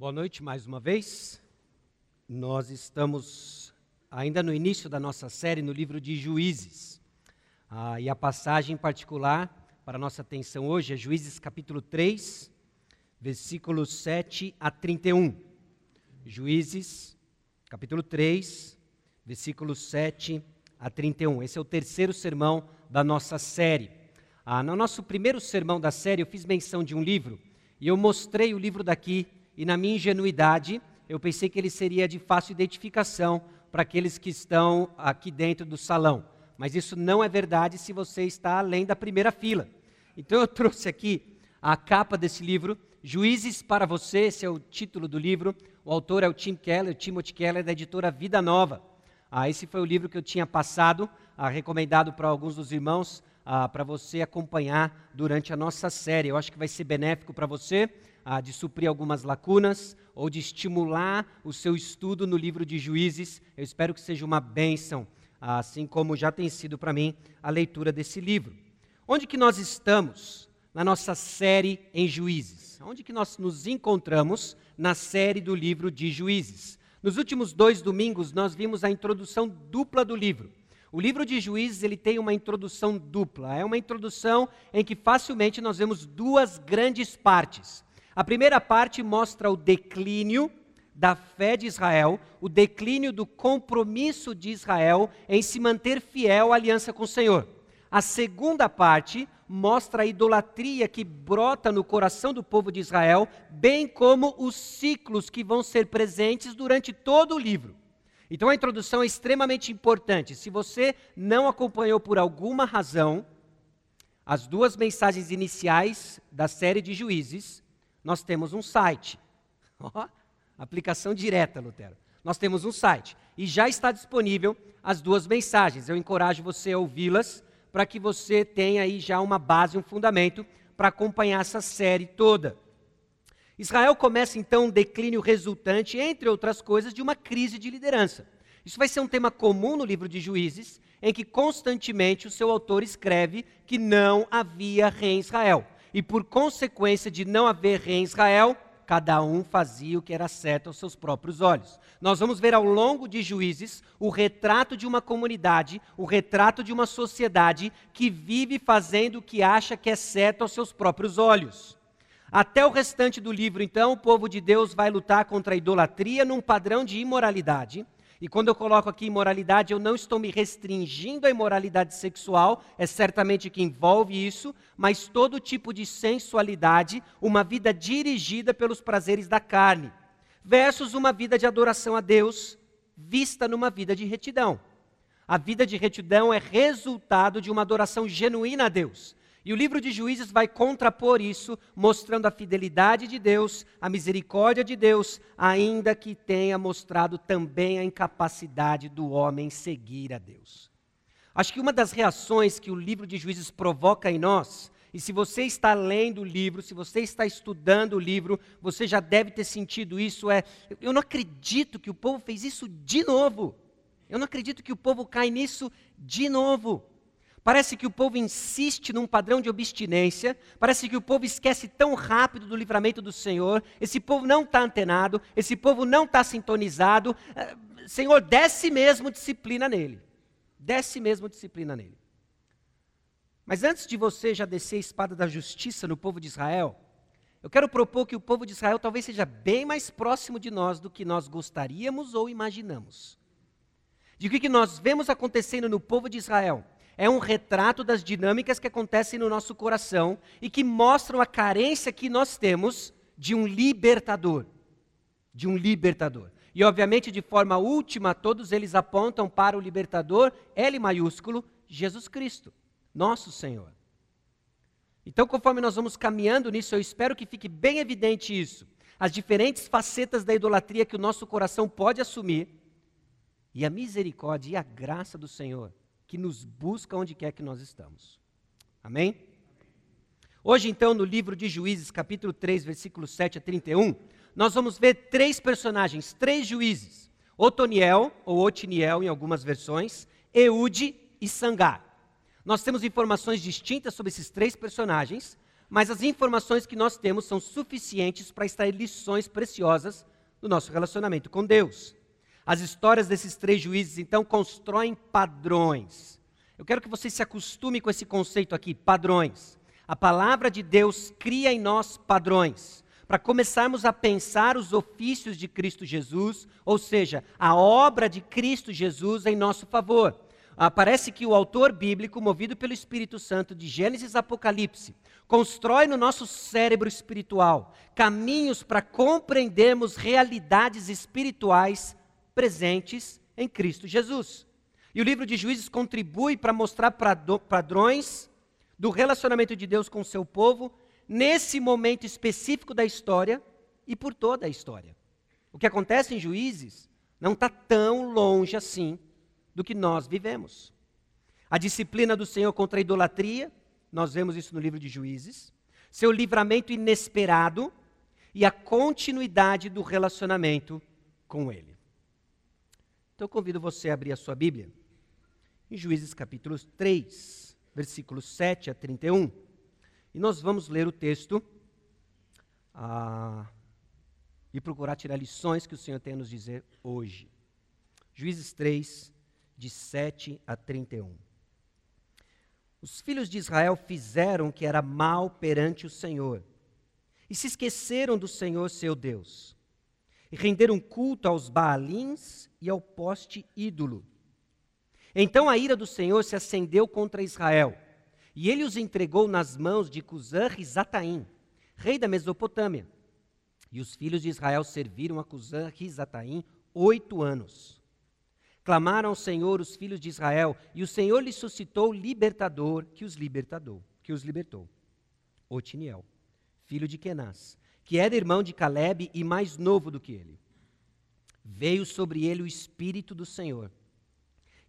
Boa noite mais uma vez. Nós estamos ainda no início da nossa série no livro de Juízes. Ah, e a passagem em particular para nossa atenção hoje é Juízes capítulo 3, versículos 7 a 31. Juízes capítulo 3, versículos 7 a 31. Esse é o terceiro sermão da nossa série. Ah, no nosso primeiro sermão da série, eu fiz menção de um livro e eu mostrei o livro daqui e na minha ingenuidade, eu pensei que ele seria de fácil identificação para aqueles que estão aqui dentro do salão. Mas isso não é verdade se você está além da primeira fila. Então eu trouxe aqui a capa desse livro, Juízes para Você, esse é o título do livro. O autor é o Tim Keller, o Timothy Keller, da editora Vida Nova. Ah, esse foi o livro que eu tinha passado, ah, recomendado para alguns dos irmãos, ah, para você acompanhar durante a nossa série. Eu acho que vai ser benéfico para você ah, de suprir algumas lacunas ou de estimular o seu estudo no livro de Juízes. Eu espero que seja uma bênção, assim como já tem sido para mim a leitura desse livro. Onde que nós estamos na nossa série em Juízes? Onde que nós nos encontramos na série do livro de Juízes? Nos últimos dois domingos nós vimos a introdução dupla do livro. O livro de Juízes ele tem uma introdução dupla. É uma introdução em que facilmente nós vemos duas grandes partes. A primeira parte mostra o declínio da fé de Israel, o declínio do compromisso de Israel em se manter fiel à aliança com o Senhor. A segunda parte mostra a idolatria que brota no coração do povo de Israel, bem como os ciclos que vão ser presentes durante todo o livro. Então a introdução é extremamente importante. Se você não acompanhou por alguma razão as duas mensagens iniciais da série de juízes, nós temos um site. Oh, aplicação direta, Lutero. Nós temos um site e já está disponível as duas mensagens. Eu encorajo você a ouvi-las para que você tenha aí já uma base, um fundamento para acompanhar essa série toda. Israel começa então um declínio resultante, entre outras coisas, de uma crise de liderança. Isso vai ser um tema comum no livro de Juízes, em que constantemente o seu autor escreve que não havia rei em Israel e por consequência de não haver rei em Israel, cada um fazia o que era certo aos seus próprios olhos. Nós vamos ver ao longo de Juízes o retrato de uma comunidade, o retrato de uma sociedade que vive fazendo o que acha que é certo aos seus próprios olhos. Até o restante do livro, então, o povo de Deus vai lutar contra a idolatria num padrão de imoralidade e quando eu coloco aqui imoralidade, eu não estou me restringindo à imoralidade sexual, é certamente que envolve isso, mas todo tipo de sensualidade, uma vida dirigida pelos prazeres da carne, versus uma vida de adoração a Deus, vista numa vida de retidão. A vida de retidão é resultado de uma adoração genuína a Deus. E o livro de Juízes vai contrapor isso, mostrando a fidelidade de Deus, a misericórdia de Deus, ainda que tenha mostrado também a incapacidade do homem seguir a Deus. Acho que uma das reações que o livro de Juízes provoca em nós, e se você está lendo o livro, se você está estudando o livro, você já deve ter sentido isso, é, eu não acredito que o povo fez isso de novo. Eu não acredito que o povo cai nisso de novo. Parece que o povo insiste num padrão de obstinência, parece que o povo esquece tão rápido do livramento do Senhor, esse povo não está antenado, esse povo não está sintonizado. Eh, Senhor, desce mesmo disciplina nele. Desce mesmo disciplina nele. Mas antes de você já descer a espada da justiça no povo de Israel, eu quero propor que o povo de Israel talvez seja bem mais próximo de nós do que nós gostaríamos ou imaginamos. De que, que nós vemos acontecendo no povo de Israel é um retrato das dinâmicas que acontecem no nosso coração e que mostram a carência que nós temos de um libertador. De um libertador. E, obviamente, de forma última, todos eles apontam para o libertador, L maiúsculo, Jesus Cristo, nosso Senhor. Então, conforme nós vamos caminhando nisso, eu espero que fique bem evidente isso. As diferentes facetas da idolatria que o nosso coração pode assumir, e a misericórdia e a graça do Senhor que nos busca onde quer que nós estamos. Amém? Hoje, então, no livro de Juízes, capítulo 3, versículos 7 a 31, nós vamos ver três personagens, três juízes: Otoniel, ou Otiniel em algumas versões, Eude e Sangar. Nós temos informações distintas sobre esses três personagens, mas as informações que nós temos são suficientes para extrair lições preciosas do nosso relacionamento com Deus. As histórias desses três juízes, então, constroem padrões. Eu quero que você se acostume com esse conceito aqui, padrões. A palavra de Deus cria em nós padrões para começarmos a pensar os ofícios de Cristo Jesus, ou seja, a obra de Cristo Jesus em nosso favor. Ah, parece que o autor bíblico, movido pelo Espírito Santo de Gênesis Apocalipse, constrói no nosso cérebro espiritual caminhos para compreendermos realidades espirituais presentes em Cristo Jesus. E o livro de Juízes contribui para mostrar padrões do relacionamento de Deus com o seu povo nesse momento específico da história e por toda a história. O que acontece em Juízes não está tão longe assim do que nós vivemos. A disciplina do Senhor contra a idolatria, nós vemos isso no livro de Juízes, seu livramento inesperado e a continuidade do relacionamento com Ele. Então eu convido você a abrir a sua Bíblia em Juízes capítulo 3, versículos 7 a 31. E nós vamos ler o texto ah, e procurar tirar lições que o Senhor tem a nos dizer hoje. Juízes 3, de 7 a 31. Os filhos de Israel fizeram o que era mal perante o Senhor e se esqueceram do Senhor seu Deus e renderam culto aos Baalins e ao poste ídolo. Então a ira do Senhor se acendeu contra Israel e ele os entregou nas mãos de Cusã-Rizataim, rei da Mesopotâmia. E os filhos de Israel serviram a Cusã-Rizataim oito anos. Clamaram ao Senhor os filhos de Israel, e o Senhor lhes suscitou libertador que os libertador, que os libertou. Otiniel, filho de Kenaz, que era irmão de Caleb e mais novo do que ele. Veio sobre ele o espírito do Senhor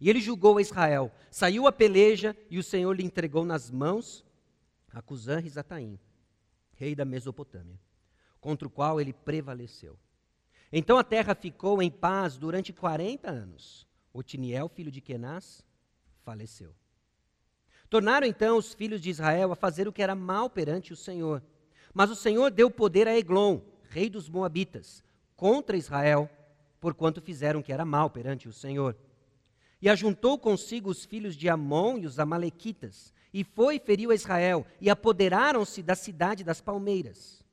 e ele julgou a Israel. Saiu a peleja e o Senhor lhe entregou nas mãos a Cusã Rizataim, rei da Mesopotâmia, contra o qual ele prevaleceu. Então a terra ficou em paz durante 40 anos. Otiniel, filho de Kenaz, faleceu. Tornaram então os filhos de Israel a fazer o que era mal perante o Senhor. Mas o Senhor deu poder a Eglon, rei dos Moabitas, contra Israel, porquanto fizeram que era mal perante o Senhor. E ajuntou consigo os filhos de Amon e os Amalequitas, e foi e feriu a Israel, e apoderaram-se da cidade das palmeiras.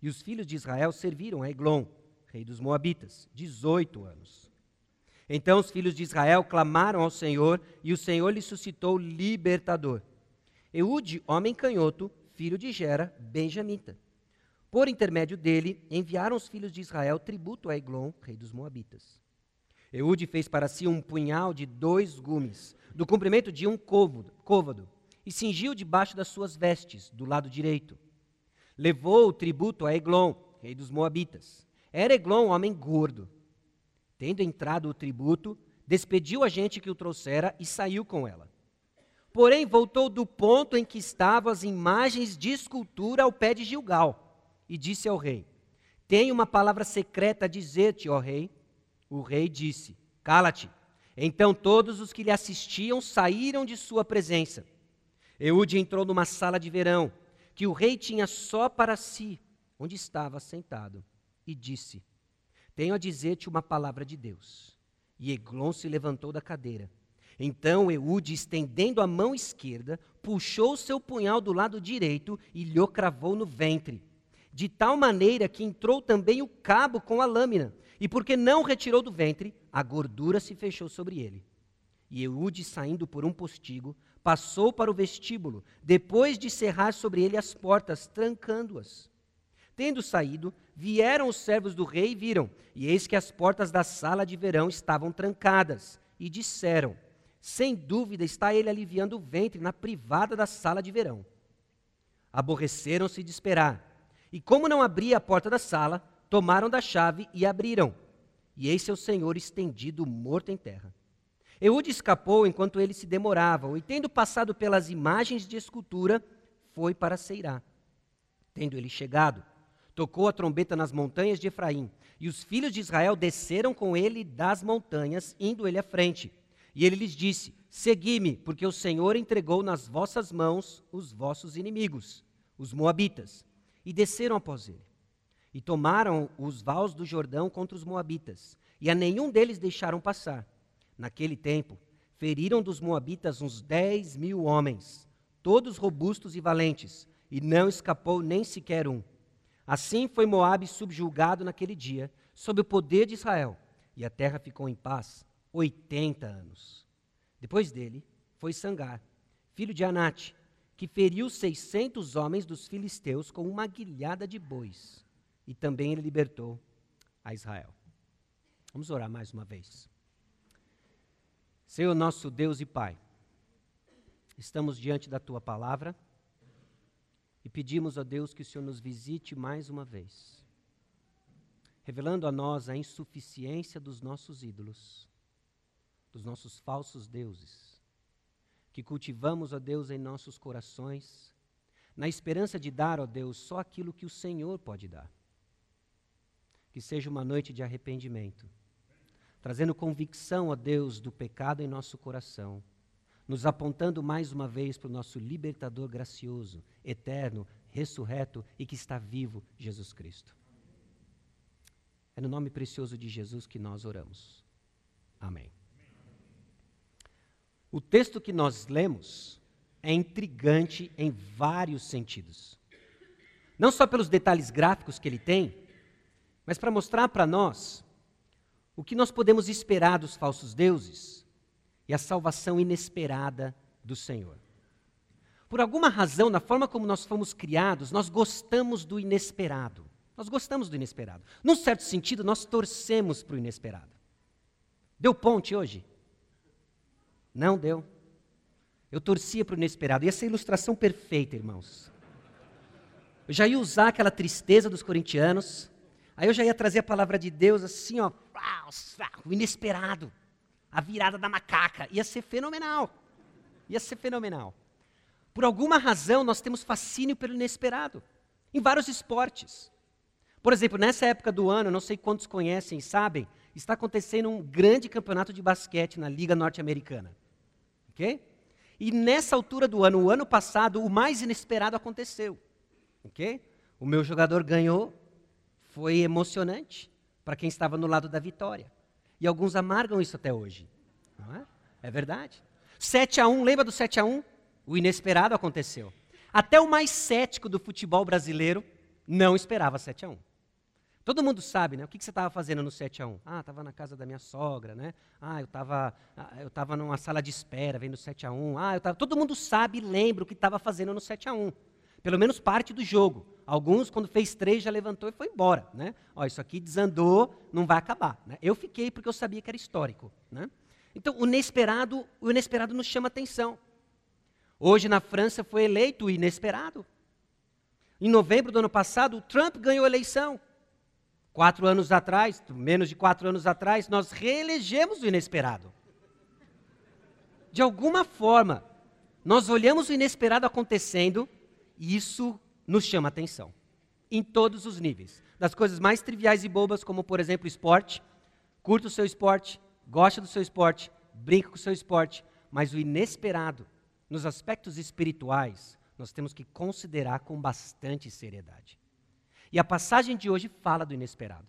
E os filhos de Israel serviram a Eglon, rei dos Moabitas, dezoito anos. Então os filhos de Israel clamaram ao Senhor, e o Senhor lhe suscitou libertador. Eude, homem canhoto, filho de Gera, benjamita. Por intermédio dele, enviaram os filhos de Israel tributo a Eglon, rei dos Moabitas. Eude fez para si um punhal de dois gumes, do comprimento de um côvado, e cingiu debaixo das suas vestes, do lado direito. Levou o tributo a Eglon, rei dos Moabitas. Era Eglon homem gordo. Tendo entrado o tributo, despediu a gente que o trouxera e saiu com ela. Porém, voltou do ponto em que estavam as imagens de escultura ao pé de Gilgal, e disse ao rei: Tenho uma palavra secreta a dizer-te, ó rei. O rei disse: Cala-te. Então todos os que lhe assistiam saíram de sua presença. Eude entrou numa sala de verão, que o rei tinha só para si, onde estava sentado, e disse: Tenho a dizer-te uma palavra de Deus. E Eglon se levantou da cadeira. Então Eude, estendendo a mão esquerda, puxou seu punhal do lado direito e lhe cravou no ventre, de tal maneira que entrou também o cabo com a lâmina, e porque não retirou do ventre, a gordura se fechou sobre ele. E Eude, saindo por um postigo, passou para o vestíbulo, depois de cerrar sobre ele as portas, trancando-as. Tendo saído, vieram os servos do rei e viram, e eis que as portas da sala de verão estavam trancadas, e disseram: Sem dúvida está ele aliviando o ventre na privada da sala de verão. Aborreceram-se de esperar, e como não abria a porta da sala, tomaram da chave e abriram. E eis seu senhor estendido, morto em terra. Eude escapou enquanto eles se demoravam, e tendo passado pelas imagens de escultura, foi para Seirá. Tendo ele chegado, tocou a trombeta nas montanhas de Efraim, e os filhos de Israel desceram com ele das montanhas, indo ele à frente. E ele lhes disse: Segui-me, porque o Senhor entregou nas vossas mãos os vossos inimigos. os Moabitas, e desceram após ele. E tomaram os vales do Jordão contra os Moabitas, e a nenhum deles deixaram passar. Naquele tempo, feriram dos Moabitas uns dez mil homens, todos robustos e valentes, e não escapou nem sequer um. Assim foi Moabe subjulgado naquele dia, sob o poder de Israel, e a terra ficou em paz oitenta anos. Depois dele foi Sangar, filho de Anate, que feriu seiscentos homens dos filisteus com uma guilhada de bois, e também ele libertou a Israel. Vamos orar mais uma vez. Senhor nosso Deus e Pai, estamos diante da tua palavra e pedimos a Deus que o Senhor nos visite mais uma vez, revelando a nós a insuficiência dos nossos ídolos, dos nossos falsos deuses, que cultivamos, ó Deus, em nossos corações, na esperança de dar, ó Deus, só aquilo que o Senhor pode dar. Que seja uma noite de arrependimento, trazendo convicção, ó Deus, do pecado em nosso coração nos apontando mais uma vez para o nosso libertador gracioso, eterno, ressurreto e que está vivo, Jesus Cristo. É no nome precioso de Jesus que nós oramos. Amém. O texto que nós lemos é intrigante em vários sentidos. Não só pelos detalhes gráficos que ele tem, mas para mostrar para nós o que nós podemos esperar dos falsos deuses e a salvação inesperada do Senhor. Por alguma razão, na forma como nós fomos criados, nós gostamos do inesperado. Nós gostamos do inesperado. Num certo sentido, nós torcemos para o inesperado. Deu ponte hoje? Não deu. Eu torcia para o inesperado. E essa é a ilustração perfeita, irmãos. Eu já ia usar aquela tristeza dos corintianos, aí eu já ia trazer a palavra de Deus assim, ó, o inesperado a virada da macaca. Ia ser fenomenal. Ia ser fenomenal. Por alguma razão, nós temos fascínio pelo inesperado, em vários esportes. Por exemplo, nessa época do ano, não sei quantos conhecem e sabem, está acontecendo um grande campeonato de basquete na Liga Norte-Americana. Ok? E nessa altura do ano, o ano passado, o mais inesperado aconteceu. Ok? O meu jogador ganhou, foi emocionante para quem estava no lado da vitória. E alguns amargam isso até hoje. Não é? É verdade. 7 a 1, lembra do 7 a 1? O inesperado aconteceu. Até o mais cético do futebol brasileiro não esperava 7 a 1. Todo mundo sabe, né? O que, que você estava fazendo no 7 a 1? Ah, estava na casa da minha sogra, né? Ah, eu estava ah, eu tava numa sala de espera vendo 7 a 1. Ah, eu tava... Todo mundo sabe e lembra o que estava fazendo no 7 a 1. Pelo menos parte do jogo. Alguns, quando fez três, já levantou e foi embora. Né? Ó, isso aqui desandou, não vai acabar. Né? Eu fiquei porque eu sabia que era histórico. Né? Então, o inesperado, o inesperado nos chama atenção. Hoje, na França, foi eleito o inesperado. Em novembro do ano passado, o Trump ganhou a eleição. Quatro anos atrás, menos de quatro anos atrás, nós reelegemos o inesperado. De alguma forma, nós olhamos o inesperado acontecendo e isso nos chama atenção, em todos os níveis. Das coisas mais triviais e bobas, como, por exemplo, esporte. Curta o seu esporte, gosta do seu esporte, brinca com o seu esporte, mas o inesperado, nos aspectos espirituais, nós temos que considerar com bastante seriedade. E a passagem de hoje fala do inesperado.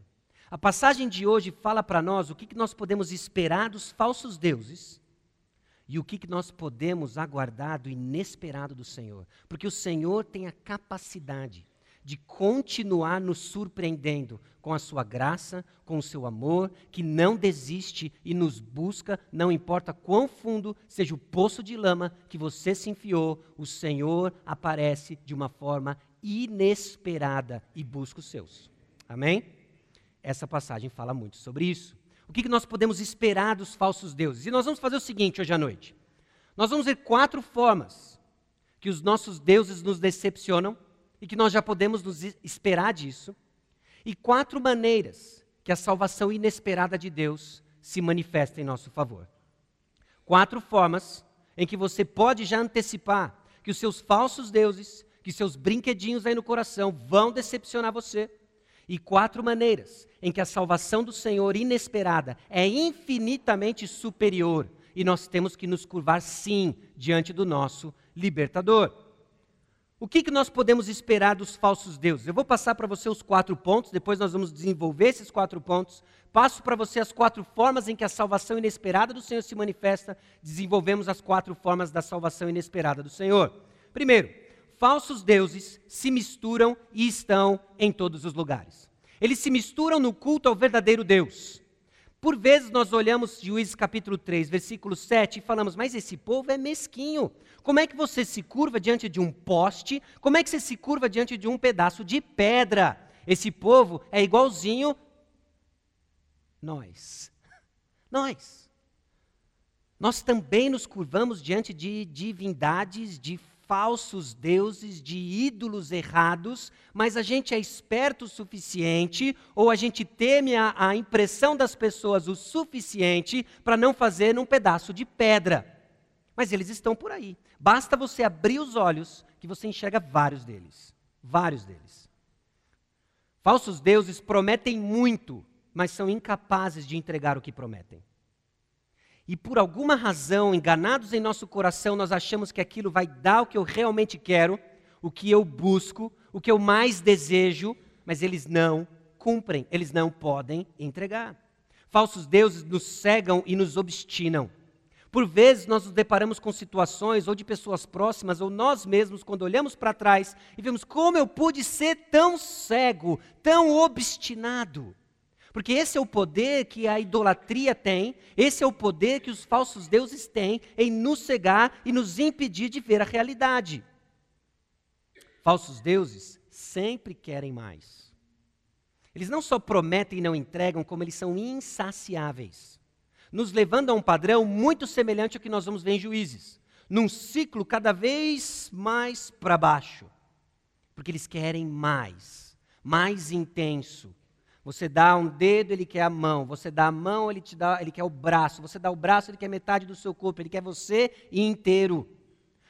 A passagem de hoje fala para nós o que, que nós podemos esperar dos falsos deuses e o que, que nós podemos aguardar do inesperado do Senhor? Porque o Senhor tem a capacidade de continuar nos surpreendendo com a sua graça, com o seu amor, que não desiste e nos busca, não importa quão fundo seja o poço de lama que você se enfiou, o Senhor aparece de uma forma inesperada e busca os seus. Amém? Essa passagem fala muito sobre isso. O que nós podemos esperar dos falsos deuses? E nós vamos fazer o seguinte hoje à noite. Nós vamos ver quatro formas que os nossos deuses nos decepcionam e que nós já podemos nos esperar disso, e quatro maneiras que a salvação inesperada de Deus se manifesta em nosso favor. Quatro formas em que você pode já antecipar que os seus falsos deuses, que seus brinquedinhos aí no coração vão decepcionar você e quatro maneiras em que a salvação do Senhor inesperada é infinitamente superior e nós temos que nos curvar sim diante do nosso libertador. O que, que nós podemos esperar dos falsos deuses? Eu vou passar para você os quatro pontos, depois nós vamos desenvolver esses quatro pontos. Passo para você as quatro formas em que a salvação inesperada do Senhor se manifesta. Desenvolvemos as quatro formas da salvação inesperada do Senhor. Primeiro, falsos deuses se misturam e estão em todos os lugares. Eles se misturam no culto ao verdadeiro Deus. Por vezes nós olhamos Juízes capítulo 3, versículo 7 e falamos, mas esse povo é mesquinho. Como é que você se curva diante de um poste? Como é que você se curva diante de um pedaço de pedra? Esse povo é igualzinho nós. Nós. Nós também nos curvamos diante de divindades, de falsos deuses, de ídolos errados, mas a gente é esperto o suficiente, ou a gente teme a, a impressão das pessoas o suficiente para não fazer num pedaço de pedra. Mas eles estão por aí. Basta você abrir os olhos que você enxerga vários deles. Vários deles. Falsos deuses prometem muito, mas são incapazes de entregar o que prometem e por alguma razão, enganados em nosso coração, nós achamos que aquilo vai dar o que eu realmente quero, o que eu busco, o que eu mais desejo, mas eles não cumprem, eles não podem entregar. Falsos deuses nos cegam e nos obstinam. Por vezes nós nos deparamos com situações, ou de pessoas próximas, ou nós mesmos, quando olhamos para trás e vemos como eu pude ser tão cego, tão obstinado. Porque esse é o poder que a idolatria tem, esse é o poder que os falsos deuses têm em nos cegar e nos impedir de ver a realidade. Falsos deuses sempre querem mais. Eles não só prometem e não entregam, como eles são insaciáveis, nos levando a um padrão muito semelhante ao que nós vamos ver em Juízes, num ciclo cada vez mais para baixo, porque eles querem mais, mais intenso, você dá um dedo, ele quer a mão. Você dá a mão, ele te dá, ele quer o braço. Você dá o braço, ele quer metade do seu corpo. Ele quer você inteiro.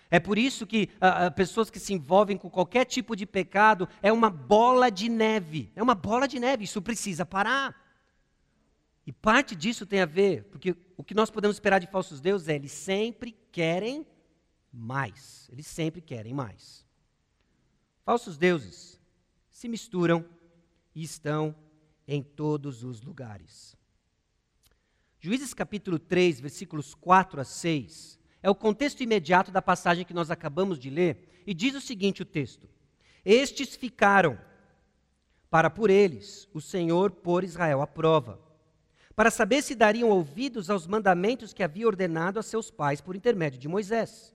É por isso que ah, ah, pessoas que se envolvem com qualquer tipo de pecado é uma bola de neve. É uma bola de neve. Isso precisa parar. E parte disso tem a ver, porque o que nós podemos esperar de falsos deuses é eles sempre querem mais. Eles sempre querem mais. Falsos deuses se misturam e estão em todos os lugares. Juízes capítulo 3, versículos 4 a 6, é o contexto imediato da passagem que nós acabamos de ler, e diz o seguinte: o texto: Estes ficaram para por eles o Senhor pôr Israel à prova, para saber se dariam ouvidos aos mandamentos que havia ordenado a seus pais por intermédio de Moisés.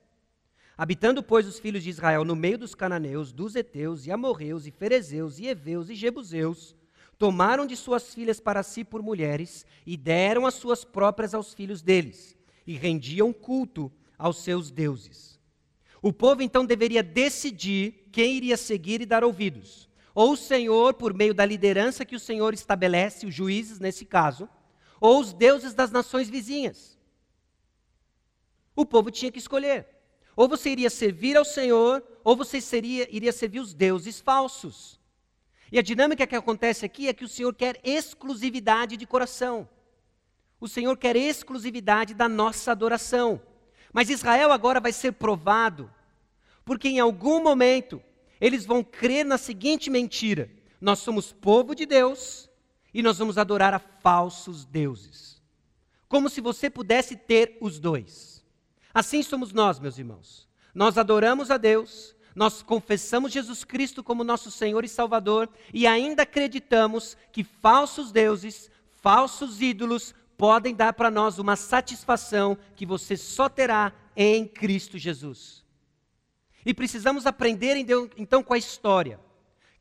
Habitando, pois, os filhos de Israel no meio dos cananeus, dos heteus e amorreus e ferezeus e heveus e jebuseus, tomaram de suas filhas para si por mulheres e deram as suas próprias aos filhos deles, e rendiam culto aos seus deuses. O povo então deveria decidir quem iria seguir e dar ouvidos. Ou o Senhor, por meio da liderança que o Senhor estabelece, os juízes nesse caso, ou os deuses das nações vizinhas. O povo tinha que escolher. Ou você iria servir ao Senhor, ou você seria, iria servir os deuses falsos. E a dinâmica que acontece aqui é que o Senhor quer exclusividade de coração. O Senhor quer exclusividade da nossa adoração. Mas Israel agora vai ser provado, porque em algum momento eles vão crer na seguinte mentira: nós somos povo de Deus e nós vamos adorar a falsos deuses. Como se você pudesse ter os dois. Assim somos nós, meus irmãos. Nós adoramos a Deus, nós confessamos Jesus Cristo como nosso Senhor e Salvador e ainda acreditamos que falsos deuses, falsos ídolos podem dar para nós uma satisfação que você só terá em Cristo Jesus. E precisamos aprender então com a história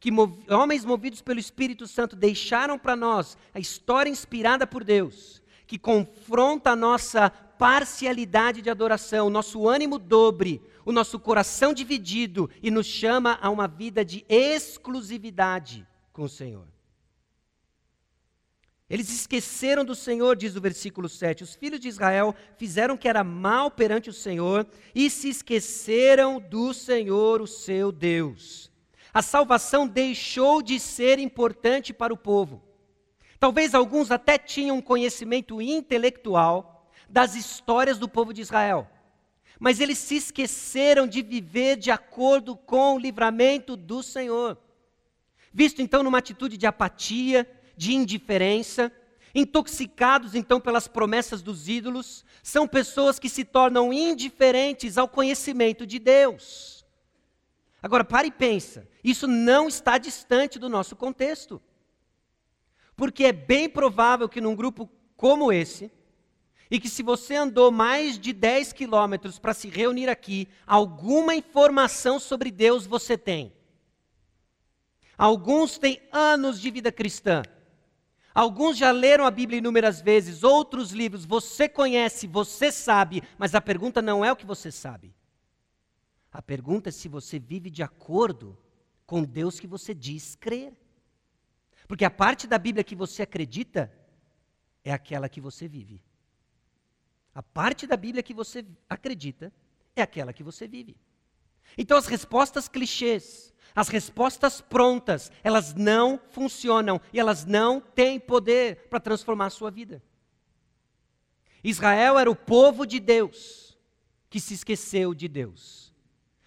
que homens movidos pelo Espírito Santo deixaram para nós a história inspirada por Deus, que confronta a nossa parcialidade de adoração, nosso ânimo dobre, o nosso coração dividido e nos chama a uma vida de exclusividade com o Senhor. Eles esqueceram do Senhor, diz o versículo 7. Os filhos de Israel fizeram o que era mal perante o Senhor e se esqueceram do Senhor, o seu Deus. A salvação deixou de ser importante para o povo. Talvez alguns até tinham conhecimento intelectual das histórias do povo de Israel. mas eles se esqueceram de viver de acordo com o livramento do Senhor. Visto então numa atitude de apatia, de indiferença, intoxicados então pelas promessas dos ídolos, são pessoas que se tornam indiferentes ao conhecimento de Deus. Agora, pare e pensa, isso não está distante do nosso contexto. Porque é bem provável que num grupo como esse, e que se você andou mais de 10 quilômetros para se reunir aqui, alguma informação sobre Deus você tem. Alguns têm anos de vida cristã. Alguns já leram a Bíblia inúmeras vezes, outros livros você conhece, você sabe, mas a pergunta não é o que você sabe. A pergunta é se você vive de acordo com Deus que você diz crer. Porque a parte da Bíblia que você acredita é aquela que você vive. A parte da Bíblia que você acredita é aquela que você vive. Então, as respostas clichês, as respostas prontas, elas não funcionam e elas não têm poder para transformar a sua vida. Israel era o povo de Deus que se esqueceu de Deus,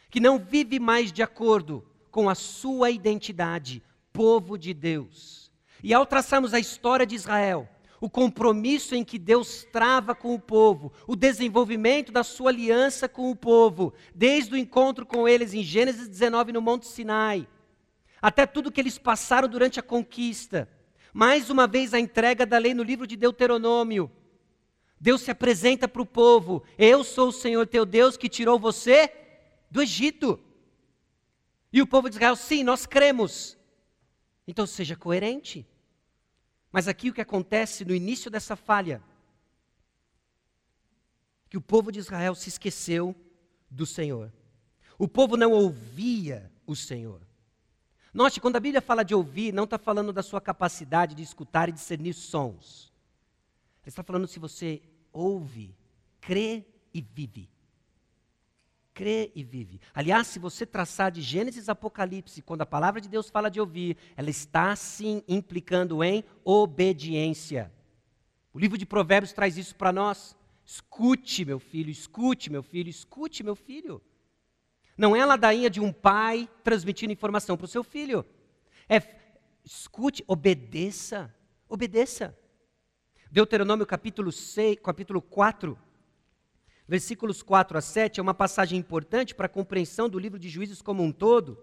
que não vive mais de acordo com a sua identidade, povo de Deus. E ao traçarmos a história de Israel, o compromisso em que Deus trava com o povo, o desenvolvimento da sua aliança com o povo, desde o encontro com eles em Gênesis 19 no Monte Sinai, até tudo que eles passaram durante a conquista. Mais uma vez a entrega da lei no livro de Deuteronômio. Deus se apresenta para o povo: Eu sou o Senhor teu Deus que tirou você do Egito. E o povo de Israel, sim, nós cremos. Então seja coerente. Mas aqui o que acontece no início dessa falha, que o povo de Israel se esqueceu do Senhor. O povo não ouvia o Senhor. Note, quando a Bíblia fala de ouvir, não está falando da sua capacidade de escutar e discernir sons. Ele está falando se você ouve, crê e vive crê e vive. Aliás, se você traçar de Gênesis a Apocalipse, quando a palavra de Deus fala de ouvir, ela está sim implicando em obediência. O livro de Provérbios traz isso para nós. Escute, meu filho, escute, meu filho, escute, meu filho. Não é a ladainha de um pai transmitindo informação para o seu filho. É escute, obedeça, obedeça. Deuteronômio capítulo 6, capítulo 4, versículos 4 a 7, é uma passagem importante para a compreensão do livro de Juízes como um todo.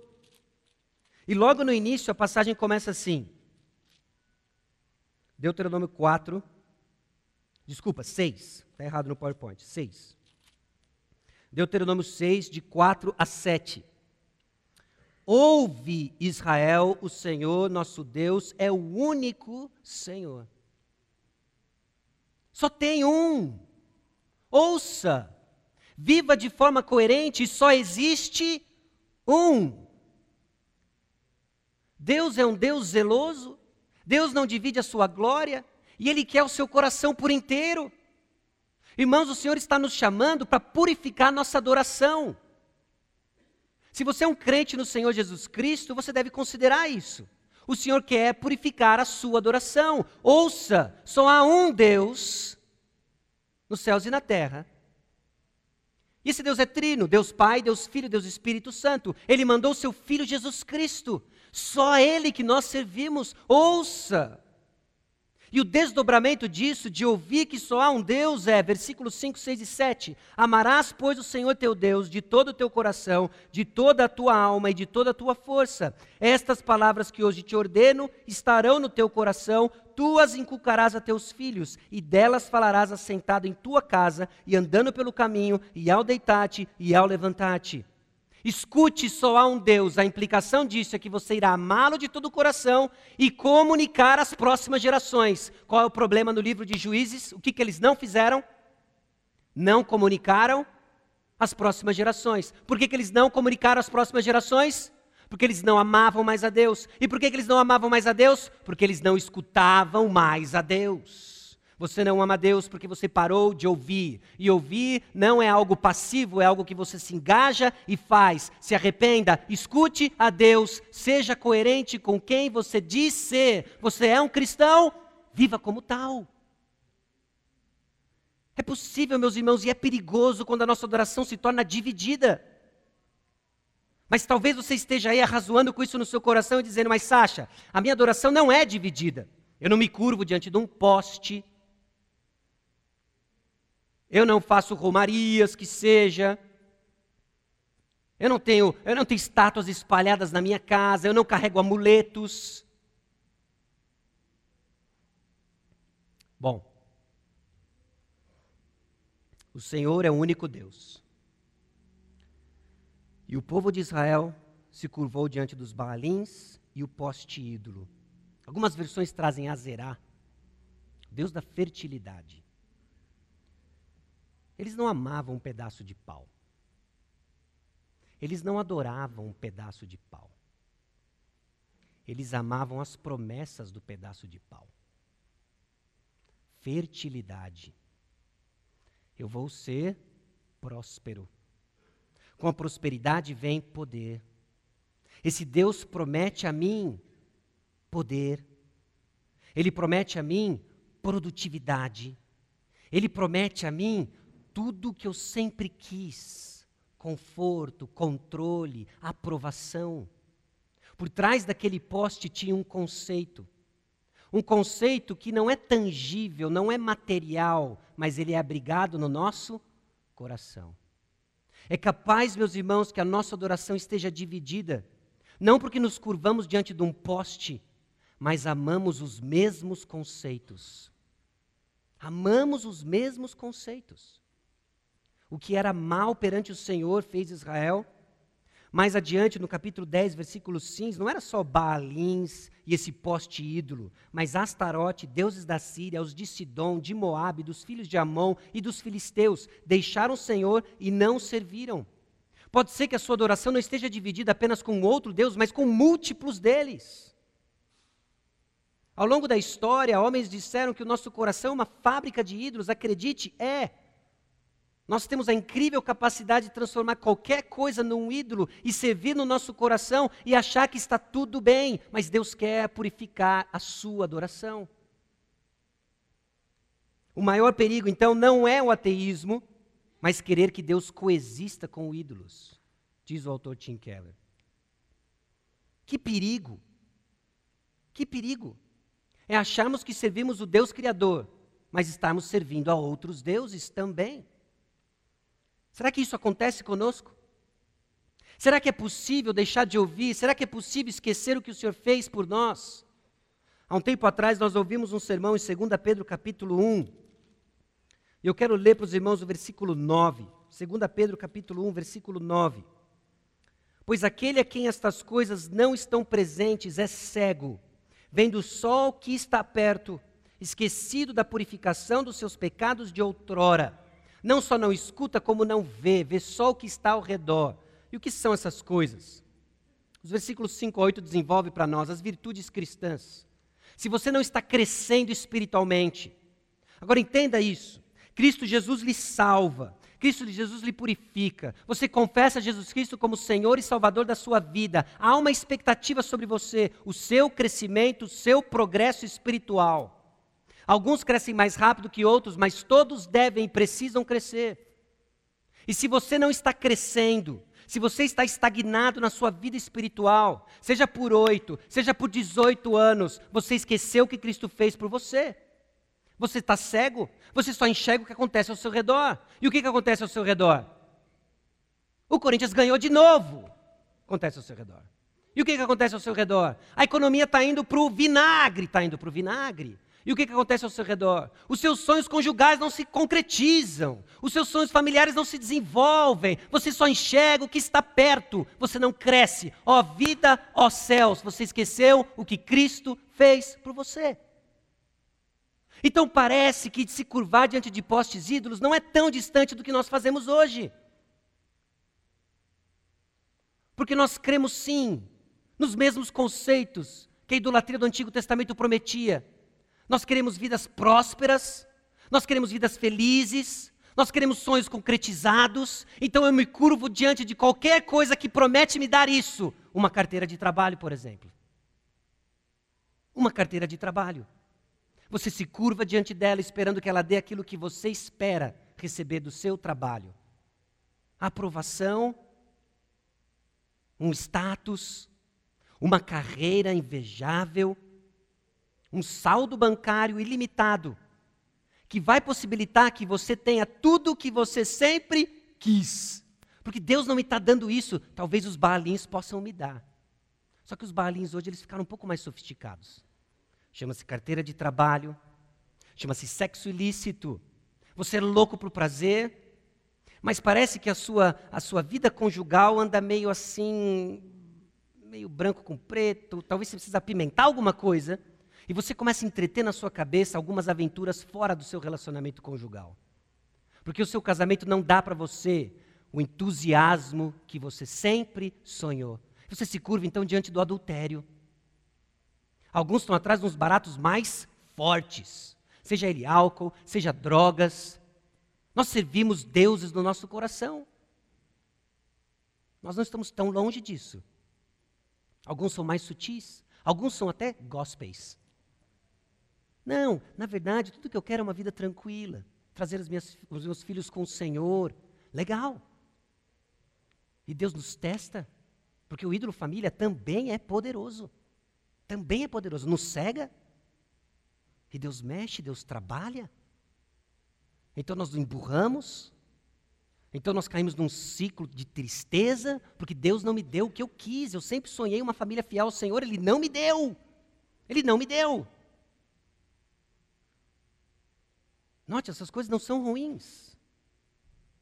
E logo no início a passagem começa assim. Deuteronômio 4, desculpa, 6, está errado no PowerPoint, 6. Deuteronômio 6, de 4 a 7. Ouve, Israel, o Senhor nosso Deus é o único Senhor. Só tem um. Ouça, viva de forma coerente, só existe um. Deus é um Deus zeloso, Deus não divide a sua glória e Ele quer o seu coração por inteiro. Irmãos, o Senhor está nos chamando para purificar nossa adoração. Se você é um crente no Senhor Jesus Cristo, você deve considerar isso. O Senhor quer purificar a sua adoração. Ouça, só há um Deus nos céus e na terra. E esse Deus é trino, Deus Pai, Deus Filho, Deus Espírito Santo. Ele mandou seu Filho Jesus Cristo. Só Ele que nós servimos. Ouça! E o desdobramento disso, de ouvir que só há um Deus, é, versículos 5, 6 e 7. Amarás, pois, o Senhor teu Deus de todo o teu coração, de toda a tua alma e de toda a tua força. Estas palavras que hoje te ordeno estarão no teu coração, tu as inculcarás a teus filhos, e delas falarás assentado em tua casa, e andando pelo caminho, e ao deitar-te, e ao levantar-te. Escute, só há um Deus. A implicação disso é que você irá amá-lo de todo o coração e comunicar às próximas gerações. Qual é o problema no livro de Juízes? O que, que eles não fizeram? Não comunicaram às próximas gerações. Por que, que eles não comunicaram às próximas gerações? Porque eles não amavam mais a Deus. E por que, que eles não amavam mais a Deus? Porque eles não escutavam mais a Deus. Você não ama Deus porque você parou de ouvir. E ouvir não é algo passivo, é algo que você se engaja e faz. Se arrependa, escute a Deus, seja coerente com quem você diz ser. Você é um cristão, viva como tal. É possível, meus irmãos, e é perigoso quando a nossa adoração se torna dividida. Mas talvez você esteja aí arrazoando com isso no seu coração e dizendo: Mas Sasha, a minha adoração não é dividida. Eu não me curvo diante de um poste. Eu não faço romarias que seja. Eu não tenho, eu não tenho estátuas espalhadas na minha casa, eu não carrego amuletos. Bom, o Senhor é o único Deus. E o povo de Israel se curvou diante dos Baalins e o poste ídolo. Algumas versões trazem Azerá, Deus da fertilidade. Eles não amavam um pedaço de pau. Eles não adoravam um pedaço de pau. Eles amavam as promessas do pedaço de pau. Fertilidade. Eu vou ser próspero. Com a prosperidade vem poder. Esse Deus promete a mim poder. Ele promete a mim produtividade. Ele promete a mim tudo que eu sempre quis: conforto, controle, aprovação. Por trás daquele poste tinha um conceito. Um conceito que não é tangível, não é material, mas ele é abrigado no nosso coração. É capaz, meus irmãos, que a nossa adoração esteja dividida, não porque nos curvamos diante de um poste, mas amamos os mesmos conceitos. Amamos os mesmos conceitos. O que era mal perante o Senhor fez Israel. Mais adiante, no capítulo 10, versículo 5, não era só Baalins e esse poste ídolo, mas Astarote, deuses da Síria, os de Sidom, de Moabe, dos filhos de Amon e dos filisteus, deixaram o Senhor e não serviram. Pode ser que a sua adoração não esteja dividida apenas com outro Deus, mas com múltiplos deles. Ao longo da história, homens disseram que o nosso coração é uma fábrica de ídolos. Acredite, é. Nós temos a incrível capacidade de transformar qualquer coisa num ídolo e servir no nosso coração e achar que está tudo bem, mas Deus quer purificar a sua adoração. O maior perigo, então, não é o ateísmo, mas querer que Deus coexista com ídolos, diz o autor Tim Keller. Que perigo! Que perigo! É acharmos que servimos o Deus Criador, mas estarmos servindo a outros deuses também. Será que isso acontece conosco? Será que é possível deixar de ouvir? Será que é possível esquecer o que o Senhor fez por nós? Há um tempo atrás nós ouvimos um sermão em 2 Pedro capítulo 1. E eu quero ler para os irmãos o versículo 9. 2 Pedro capítulo 1, versículo 9. Pois aquele a quem estas coisas não estão presentes é cego, vendo só o que está perto, esquecido da purificação dos seus pecados de outrora não só não escuta, como não vê, vê só o que está ao redor. E o que são essas coisas? Os versículos 5 a 8 desenvolvem para nós as virtudes cristãs. Se você não está crescendo espiritualmente, agora entenda isso: Cristo Jesus lhe salva, Cristo Jesus lhe purifica. Você confessa Jesus Cristo como Senhor e Salvador da sua vida. Há uma expectativa sobre você, o seu crescimento, o seu progresso espiritual. Alguns crescem mais rápido que outros, mas todos devem e precisam crescer. E se você não está crescendo, se você está estagnado na sua vida espiritual, seja por oito, seja por 18 anos, você esqueceu o que Cristo fez por você. Você está cego, você só enxerga o que acontece ao seu redor. E o que, que acontece ao seu redor? O Corinthians ganhou de novo. Acontece ao seu redor. E o que, que acontece ao seu redor? A economia está indo para o vinagre, está indo para o vinagre. E o que, que acontece ao seu redor? Os seus sonhos conjugais não se concretizam, os seus sonhos familiares não se desenvolvem, você só enxerga o que está perto, você não cresce. Ó vida, ó céus, você esqueceu o que Cristo fez por você. Então parece que se curvar diante de postes ídolos não é tão distante do que nós fazemos hoje. Porque nós cremos sim nos mesmos conceitos que a idolatria do Antigo Testamento prometia nós queremos vidas prósperas, nós queremos vidas felizes, nós queremos sonhos concretizados, então eu me curvo diante de qualquer coisa que promete me dar isso. Uma carteira de trabalho, por exemplo. Uma carteira de trabalho. Você se curva diante dela esperando que ela dê aquilo que você espera receber do seu trabalho. aprovação, um status, uma carreira invejável, um saldo bancário ilimitado, que vai possibilitar que você tenha tudo o que você sempre quis. Porque Deus não me está dando isso, talvez os balins possam me dar. Só que os balins hoje eles ficaram um pouco mais sofisticados. Chama-se carteira de trabalho, chama-se sexo ilícito. Você é louco para o prazer, mas parece que a sua, a sua vida conjugal anda meio assim, meio branco com preto. Talvez você precise apimentar alguma coisa. E você começa a entreter na sua cabeça algumas aventuras fora do seu relacionamento conjugal. Porque o seu casamento não dá para você o entusiasmo que você sempre sonhou. Você se curva então diante do adultério. Alguns estão atrás de uns baratos mais fortes, seja ele álcool, seja drogas. Nós servimos deuses no nosso coração. Nós não estamos tão longe disso. Alguns são mais sutis, alguns são até gospels. Não, na verdade, tudo que eu quero é uma vida tranquila, trazer minhas, os meus filhos com o Senhor. Legal. E Deus nos testa, porque o ídolo família também é poderoso. Também é poderoso. Nos cega. E Deus mexe, Deus trabalha. Então nós emburramos. Então nós caímos num ciclo de tristeza, porque Deus não me deu o que eu quis. Eu sempre sonhei uma família fiel ao Senhor, Ele não me deu. Ele não me deu. Note, essas coisas não são ruins,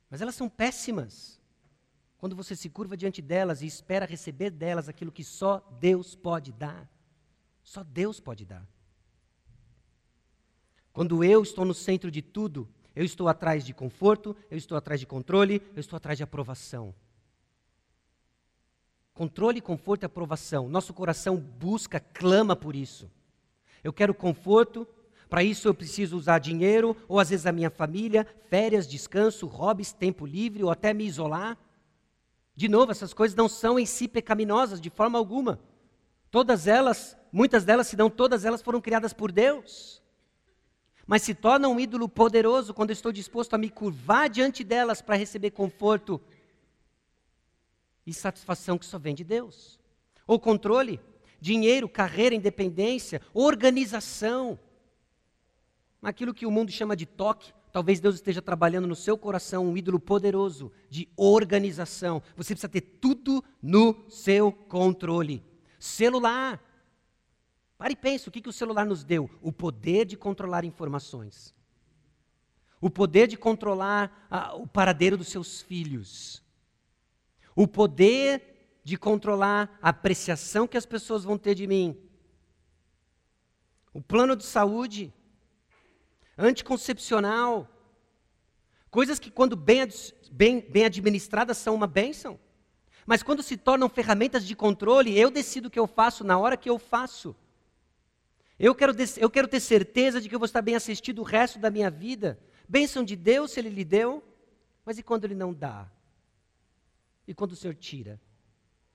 mas elas são péssimas. Quando você se curva diante delas e espera receber delas aquilo que só Deus pode dar. Só Deus pode dar. Quando eu estou no centro de tudo, eu estou atrás de conforto, eu estou atrás de controle, eu estou atrás de aprovação. Controle, conforto e aprovação. Nosso coração busca, clama por isso. Eu quero conforto, para isso eu preciso usar dinheiro, ou às vezes a minha família, férias, descanso, hobbies, tempo livre, ou até me isolar. De novo, essas coisas não são em si pecaminosas de forma alguma. Todas elas, muitas delas, se não todas elas, foram criadas por Deus. Mas se tornam um ídolo poderoso quando estou disposto a me curvar diante delas para receber conforto e satisfação que só vem de Deus. Ou controle, dinheiro, carreira, independência, organização. Aquilo que o mundo chama de toque, talvez Deus esteja trabalhando no seu coração um ídolo poderoso de organização. Você precisa ter tudo no seu controle. Celular. Pare e pense, o que, que o celular nos deu? O poder de controlar informações. O poder de controlar ah, o paradeiro dos seus filhos. O poder de controlar a apreciação que as pessoas vão ter de mim. O plano de saúde anticoncepcional. Coisas que, quando bem, bem, bem administradas, são uma bênção. Mas quando se tornam ferramentas de controle, eu decido o que eu faço na hora que eu faço. Eu quero, eu quero ter certeza de que eu vou estar bem assistido o resto da minha vida. Bênção de Deus se Ele lhe deu, mas e quando Ele não dá? E quando o Senhor tira?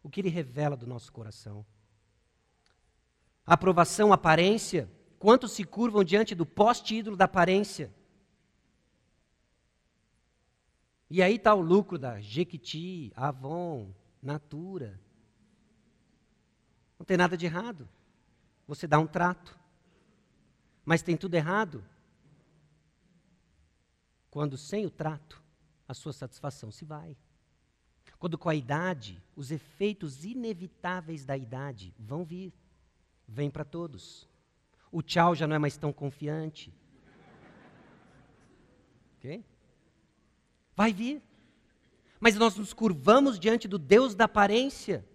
O que Ele revela do nosso coração? Aprovação, aparência. Quantos se curvam diante do poste-ídolo da aparência? E aí está o lucro da Jequiti, Avon, Natura. Não tem nada de errado. Você dá um trato. Mas tem tudo errado quando sem o trato a sua satisfação se vai. Quando com a idade, os efeitos inevitáveis da idade vão vir. Vem para todos. O tchau já não é mais tão confiante. Ok? Vai vir. Mas nós nos curvamos diante do Deus da aparência,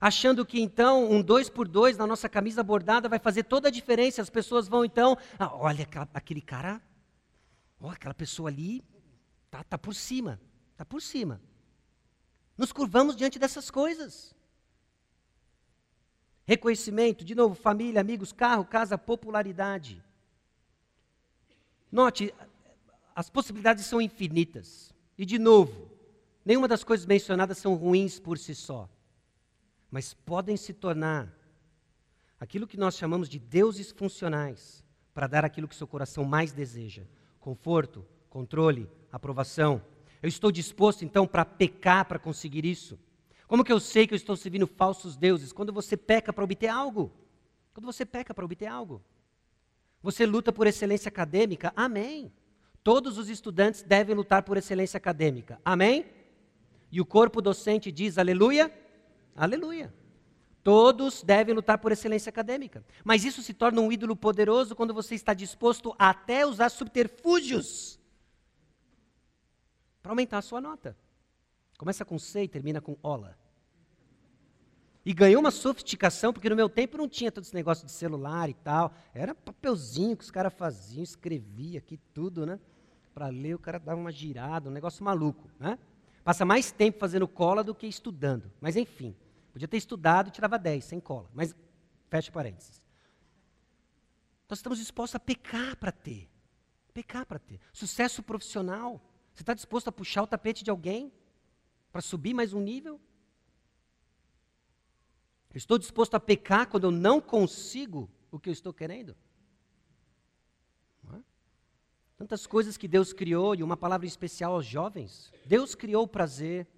achando que então um dois por dois na nossa camisa bordada vai fazer toda a diferença. As pessoas vão então, ah, olha aquele cara, olha aquela pessoa ali, tá, tá por cima, tá por cima. Nos curvamos diante dessas coisas. Reconhecimento, de novo, família, amigos, carro, casa, popularidade. Note, as possibilidades são infinitas. E, de novo, nenhuma das coisas mencionadas são ruins por si só. Mas podem se tornar aquilo que nós chamamos de deuses funcionais para dar aquilo que seu coração mais deseja: conforto, controle, aprovação. Eu estou disposto então para pecar para conseguir isso? Como que eu sei que eu estou servindo falsos deuses? Quando você peca para obter algo. Quando você peca para obter algo. Você luta por excelência acadêmica? Amém. Todos os estudantes devem lutar por excelência acadêmica. Amém? E o corpo docente diz aleluia? Aleluia. Todos devem lutar por excelência acadêmica. Mas isso se torna um ídolo poderoso quando você está disposto a até usar subterfúgios para aumentar a sua nota. Começa com C e termina com OLA. E ganhou uma sofisticação, porque no meu tempo não tinha todo esse negócio de celular e tal. Era papelzinho que os caras faziam, escrevia aqui tudo, né? Para ler, o cara dava uma girada, um negócio maluco, né? Passa mais tempo fazendo cola do que estudando. Mas enfim, podia ter estudado e tirava 10 sem cola. Mas fecha parênteses. Nós estamos dispostos a pecar para ter. Pecar para ter. Sucesso profissional. Você está disposto a puxar o tapete de alguém para subir mais um nível? Estou disposto a pecar quando eu não consigo o que eu estou querendo? É? Tantas coisas que Deus criou, e uma palavra especial aos jovens. Deus criou o prazer,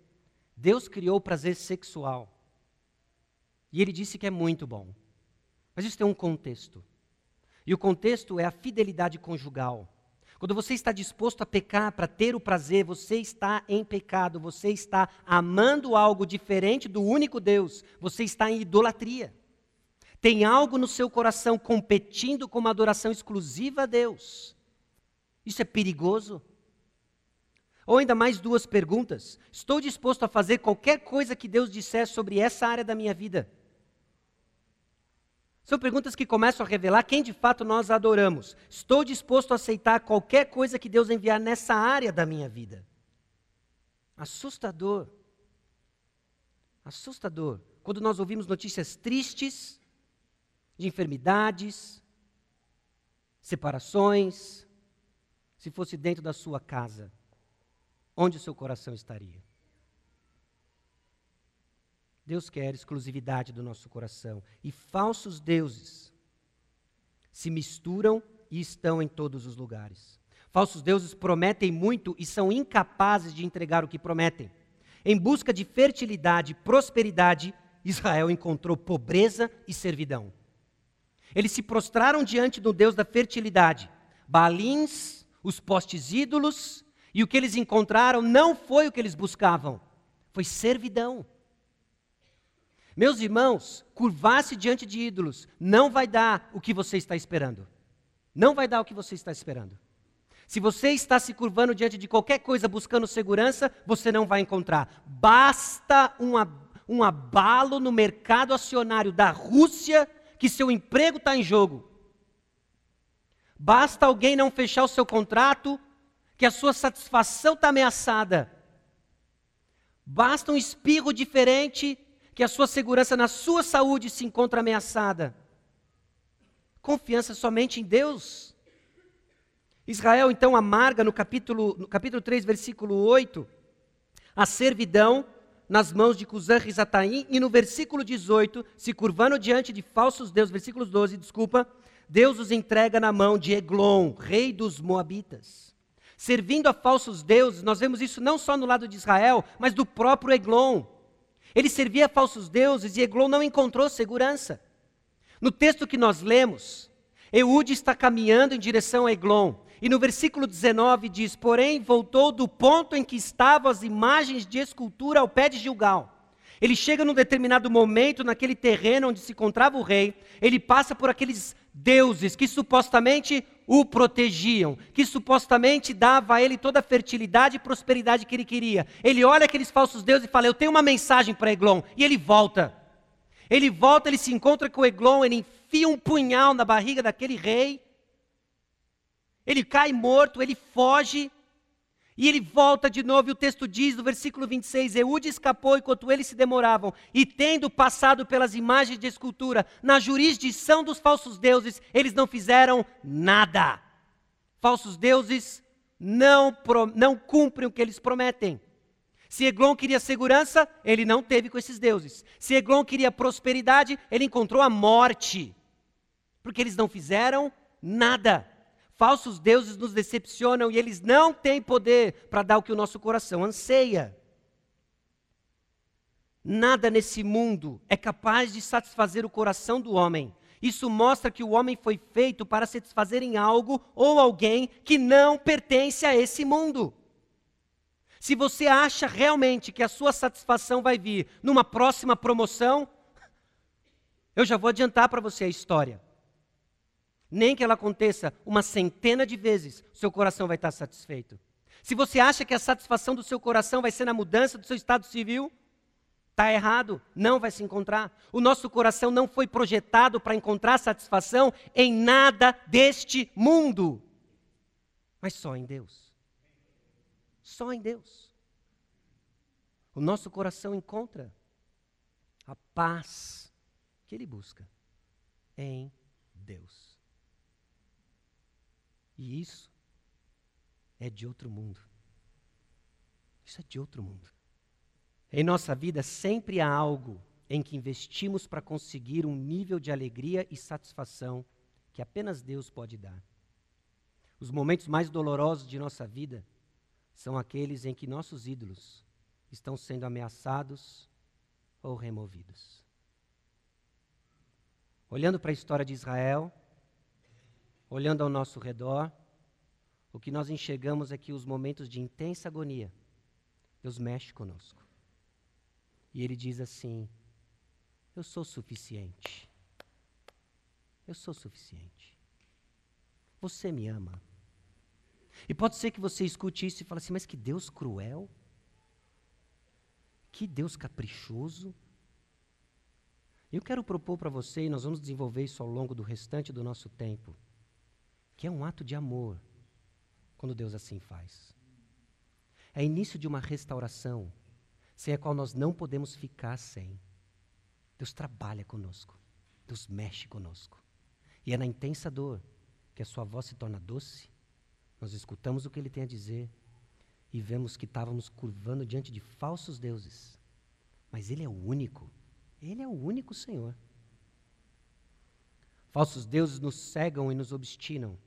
Deus criou o prazer sexual. E Ele disse que é muito bom. Mas isso tem um contexto. E o contexto é a fidelidade conjugal. Quando você está disposto a pecar para ter o prazer, você está em pecado, você está amando algo diferente do único Deus, você está em idolatria. Tem algo no seu coração competindo com uma adoração exclusiva a Deus. Isso é perigoso. Ou ainda mais duas perguntas. Estou disposto a fazer qualquer coisa que Deus disser sobre essa área da minha vida? São perguntas que começam a revelar quem de fato nós adoramos. Estou disposto a aceitar qualquer coisa que Deus enviar nessa área da minha vida. Assustador. Assustador. Quando nós ouvimos notícias tristes de enfermidades, separações, se fosse dentro da sua casa, onde o seu coração estaria? Deus quer exclusividade do nosso coração. E falsos deuses se misturam e estão em todos os lugares. Falsos deuses prometem muito e são incapazes de entregar o que prometem. Em busca de fertilidade e prosperidade, Israel encontrou pobreza e servidão. Eles se prostraram diante do Deus da fertilidade, Balins, os postes ídolos, e o que eles encontraram não foi o que eles buscavam, foi servidão. Meus irmãos, curvar-se diante de ídolos não vai dar o que você está esperando. Não vai dar o que você está esperando. Se você está se curvando diante de qualquer coisa buscando segurança, você não vai encontrar. Basta um, um abalo no mercado acionário da Rússia que seu emprego está em jogo. Basta alguém não fechar o seu contrato que a sua satisfação está ameaçada. Basta um espirro diferente que a sua segurança na sua saúde se encontra ameaçada. Confiança somente em Deus. Israel então amarga no capítulo, no capítulo 3, versículo 8, a servidão nas mãos de Cusã Rizataim, e no versículo 18, se curvando diante de falsos deuses, versículo 12, desculpa, Deus os entrega na mão de Eglon, rei dos Moabitas. Servindo a falsos deuses, nós vemos isso não só no lado de Israel, mas do próprio Eglon. Ele servia a falsos deuses e Eglon não encontrou segurança. No texto que nós lemos, Eude está caminhando em direção a Eglon. E no versículo 19 diz: Porém, voltou do ponto em que estavam as imagens de escultura ao pé de Gilgal. Ele chega num determinado momento, naquele terreno onde se encontrava o rei, ele passa por aqueles deuses que supostamente o protegiam, que supostamente dava a ele toda a fertilidade e prosperidade que ele queria. Ele olha aqueles falsos deuses e fala: Eu tenho uma mensagem para Eglon. E ele volta. Ele volta, ele se encontra com Eglon, ele enfia um punhal na barriga daquele rei. Ele cai morto, ele foge. E ele volta de novo, e o texto diz no versículo 26: Eude escapou enquanto eles se demoravam, e tendo passado pelas imagens de escultura, na jurisdição dos falsos deuses, eles não fizeram nada. Falsos deuses não, não cumprem o que eles prometem. Se Eglon queria segurança, ele não teve com esses deuses. Se Eglon queria prosperidade, ele encontrou a morte. Porque eles não fizeram Nada. Falsos deuses nos decepcionam e eles não têm poder para dar o que o nosso coração anseia. Nada nesse mundo é capaz de satisfazer o coração do homem. Isso mostra que o homem foi feito para satisfazer em algo ou alguém que não pertence a esse mundo. Se você acha realmente que a sua satisfação vai vir numa próxima promoção, eu já vou adiantar para você a história. Nem que ela aconteça uma centena de vezes, seu coração vai estar satisfeito. Se você acha que a satisfação do seu coração vai ser na mudança do seu estado civil, está errado, não vai se encontrar. O nosso coração não foi projetado para encontrar satisfação em nada deste mundo, mas só em Deus. Só em Deus. O nosso coração encontra a paz que ele busca em Deus. E isso é de outro mundo. Isso é de outro mundo. Em nossa vida sempre há algo em que investimos para conseguir um nível de alegria e satisfação que apenas Deus pode dar. Os momentos mais dolorosos de nossa vida são aqueles em que nossos ídolos estão sendo ameaçados ou removidos. Olhando para a história de Israel, olhando ao nosso redor, o que nós enxergamos é que os momentos de intensa agonia, Deus mexe conosco. E Ele diz assim: Eu sou suficiente. Eu sou suficiente. Você me ama. E pode ser que você escute isso e fale assim, mas que Deus cruel. Que Deus caprichoso. Eu quero propor para você, e nós vamos desenvolver isso ao longo do restante do nosso tempo, que é um ato de amor, quando Deus assim faz. É início de uma restauração, sem a qual nós não podemos ficar sem. Deus trabalha conosco, Deus mexe conosco. E é na intensa dor que a sua voz se torna doce nós escutamos o que ele tem a dizer e vemos que estávamos curvando diante de falsos deuses. Mas ele é o único. Ele é o único Senhor. Falsos deuses nos cegam e nos obstinam.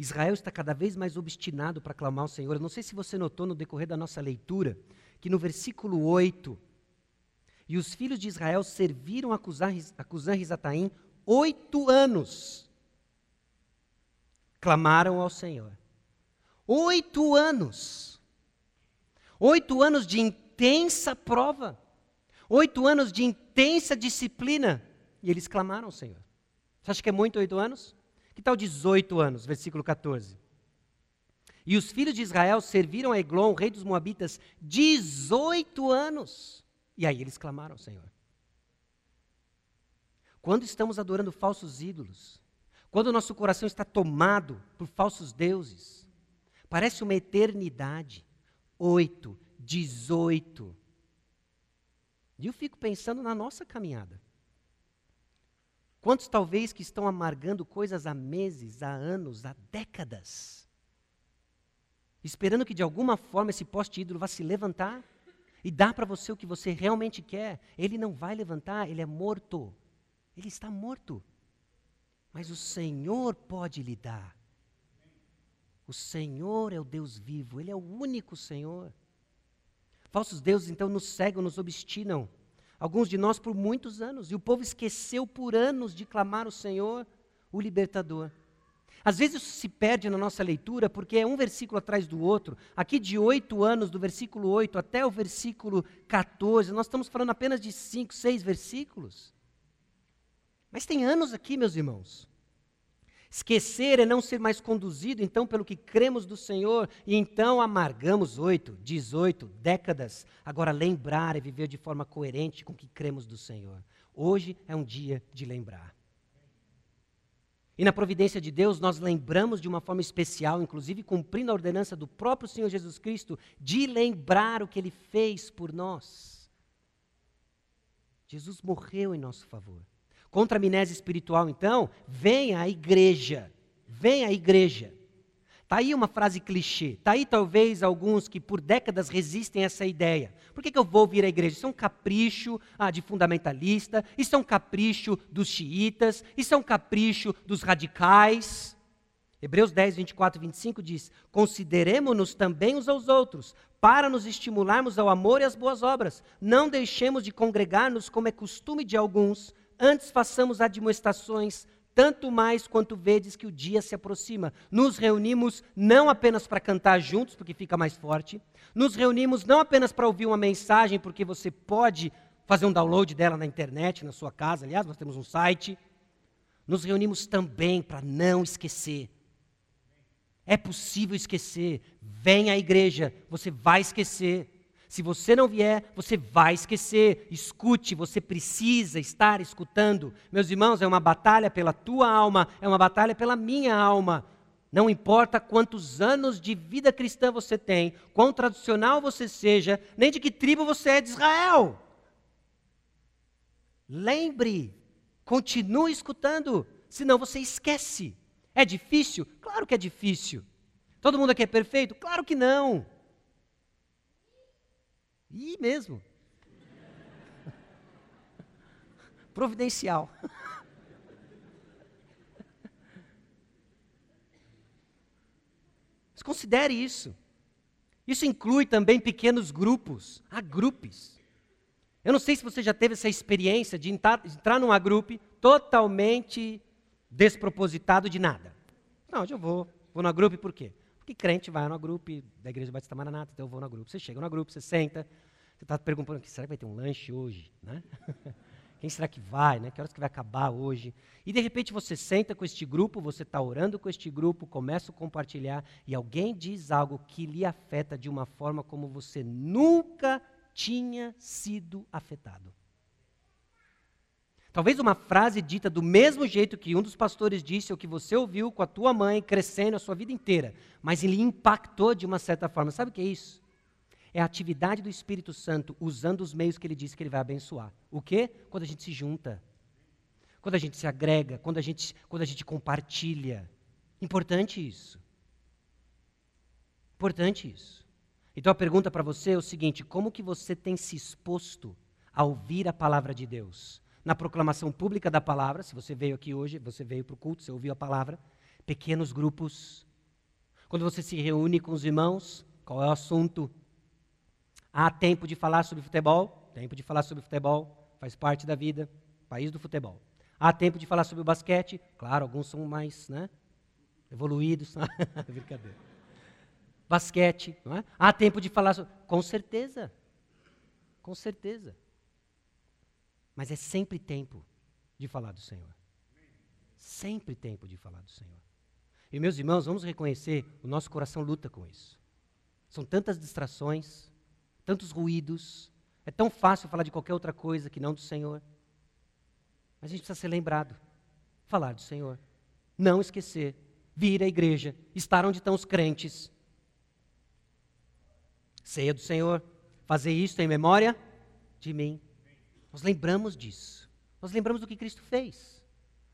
Israel está cada vez mais obstinado para clamar ao Senhor. Eu não sei se você notou no decorrer da nossa leitura que no versículo 8, e os filhos de Israel serviram a Cusã Risataim oito anos clamaram ao Senhor. Oito anos. Oito anos de intensa prova. Oito anos de intensa disciplina. E eles clamaram ao Senhor. Você acha que é muito oito anos? Que tal 18 anos, versículo 14? E os filhos de Israel serviram a Eglon, rei dos Moabitas, 18 anos. E aí eles clamaram ao Senhor. Quando estamos adorando falsos ídolos, quando o nosso coração está tomado por falsos deuses, parece uma eternidade. Oito, dezoito. E eu fico pensando na nossa caminhada. Quantos talvez que estão amargando coisas há meses, há anos, há décadas, esperando que de alguma forma esse poste ídolo vá se levantar e dar para você o que você realmente quer. Ele não vai levantar, ele é morto. Ele está morto. Mas o Senhor pode lhe dar. O Senhor é o Deus vivo, Ele é o único Senhor. Falsos deuses então nos cegam, nos obstinam. Alguns de nós por muitos anos. E o povo esqueceu por anos de clamar o Senhor, o libertador. Às vezes isso se perde na nossa leitura, porque é um versículo atrás do outro. Aqui de oito anos, do versículo 8 até o versículo 14, nós estamos falando apenas de cinco, seis versículos. Mas tem anos aqui, meus irmãos. Esquecer é não ser mais conduzido, então, pelo que cremos do Senhor, e então amargamos oito, dezoito décadas. Agora, lembrar é viver de forma coerente com o que cremos do Senhor. Hoje é um dia de lembrar. E na providência de Deus, nós lembramos de uma forma especial, inclusive cumprindo a ordenança do próprio Senhor Jesus Cristo, de lembrar o que ele fez por nós. Jesus morreu em nosso favor. Contra a amnésia espiritual, então, vem a igreja. Vem a igreja. Está aí uma frase clichê. Está aí talvez alguns que por décadas resistem a essa ideia. Por que, que eu vou vir à igreja? Isso é um capricho ah, de fundamentalista, isso é um capricho dos xiitas, isso é um capricho dos radicais. Hebreus 10, 24 e 25 diz: Consideremos-nos também uns aos outros, para nos estimularmos ao amor e às boas obras. Não deixemos de congregar-nos como é costume de alguns, antes façamos admoestações tanto mais quanto vedes que o dia se aproxima. Nos reunimos não apenas para cantar juntos, porque fica mais forte, nos reunimos não apenas para ouvir uma mensagem, porque você pode fazer um download dela na internet, na sua casa, aliás, nós temos um site. Nos reunimos também para não esquecer. É possível esquecer. Vem à igreja, você vai esquecer. Se você não vier, você vai esquecer. Escute, você precisa estar escutando. Meus irmãos, é uma batalha pela tua alma, é uma batalha pela minha alma. Não importa quantos anos de vida cristã você tem, quão tradicional você seja, nem de que tribo você é de Israel. Lembre, continue escutando, senão você esquece. É difícil? Claro que é difícil. Todo mundo aqui é perfeito? Claro que não. E mesmo. Providencial. Mas considere isso. Isso inclui também pequenos grupos. Há grupos. Eu não sei se você já teve essa experiência de entrar, numa grupo totalmente despropositado de nada. Não, eu vou. Vou na grupo por quê? Que crente vai no grupo da Igreja Batista Maranata, então eu vou no grupo. Você chega no grupo, você senta, você está perguntando, será que vai ter um lanche hoje? Né? Quem será que vai? Né? Que horas que vai acabar hoje? E de repente você senta com este grupo, você está orando com este grupo, começa a compartilhar e alguém diz algo que lhe afeta de uma forma como você nunca tinha sido afetado. Talvez uma frase dita do mesmo jeito que um dos pastores disse, ou que você ouviu com a tua mãe crescendo a sua vida inteira, mas ele impactou de uma certa forma. Sabe o que é isso? É a atividade do Espírito Santo usando os meios que ele disse que ele vai abençoar. O quê? Quando a gente se junta. Quando a gente se agrega, quando a gente, quando a gente compartilha. Importante isso. Importante isso. Então a pergunta para você é o seguinte: como que você tem se exposto a ouvir a palavra de Deus? Na proclamação pública da palavra. Se você veio aqui hoje, você veio para o culto, você ouviu a palavra. Pequenos grupos. Quando você se reúne com os irmãos, qual é o assunto? Há tempo de falar sobre futebol? Tempo de falar sobre futebol, faz parte da vida, país do futebol. Há tempo de falar sobre o basquete? Claro, alguns são mais né, evoluídos. Brincadeira. Basquete, não é? Há tempo de falar sobre. Com certeza. Com certeza. Mas é sempre tempo de falar do Senhor. Sempre tempo de falar do Senhor. E meus irmãos, vamos reconhecer, o nosso coração luta com isso. São tantas distrações, tantos ruídos. É tão fácil falar de qualquer outra coisa que não do Senhor. Mas a gente precisa ser lembrado. Falar do Senhor. Não esquecer. Vir à igreja. Estar onde estão os crentes. Ceia do Senhor. Fazer isso em memória de mim. Nós lembramos disso. Nós lembramos do que Cristo fez.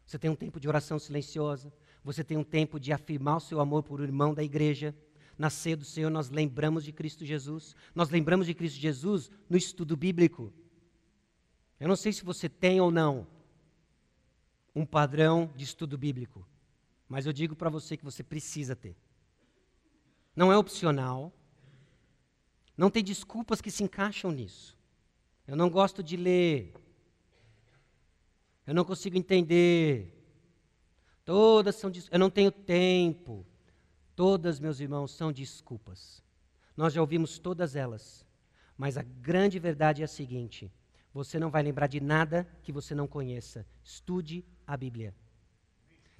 Você tem um tempo de oração silenciosa. Você tem um tempo de afirmar o seu amor por um irmão da igreja. Na ceia do Senhor, nós lembramos de Cristo Jesus. Nós lembramos de Cristo Jesus no estudo bíblico. Eu não sei se você tem ou não um padrão de estudo bíblico, mas eu digo para você que você precisa ter. Não é opcional. Não tem desculpas que se encaixam nisso. Eu não gosto de ler. Eu não consigo entender. Todas são eu não tenho tempo. Todas, meus irmãos, são desculpas. Nós já ouvimos todas elas. Mas a grande verdade é a seguinte: você não vai lembrar de nada que você não conheça. Estude a Bíblia.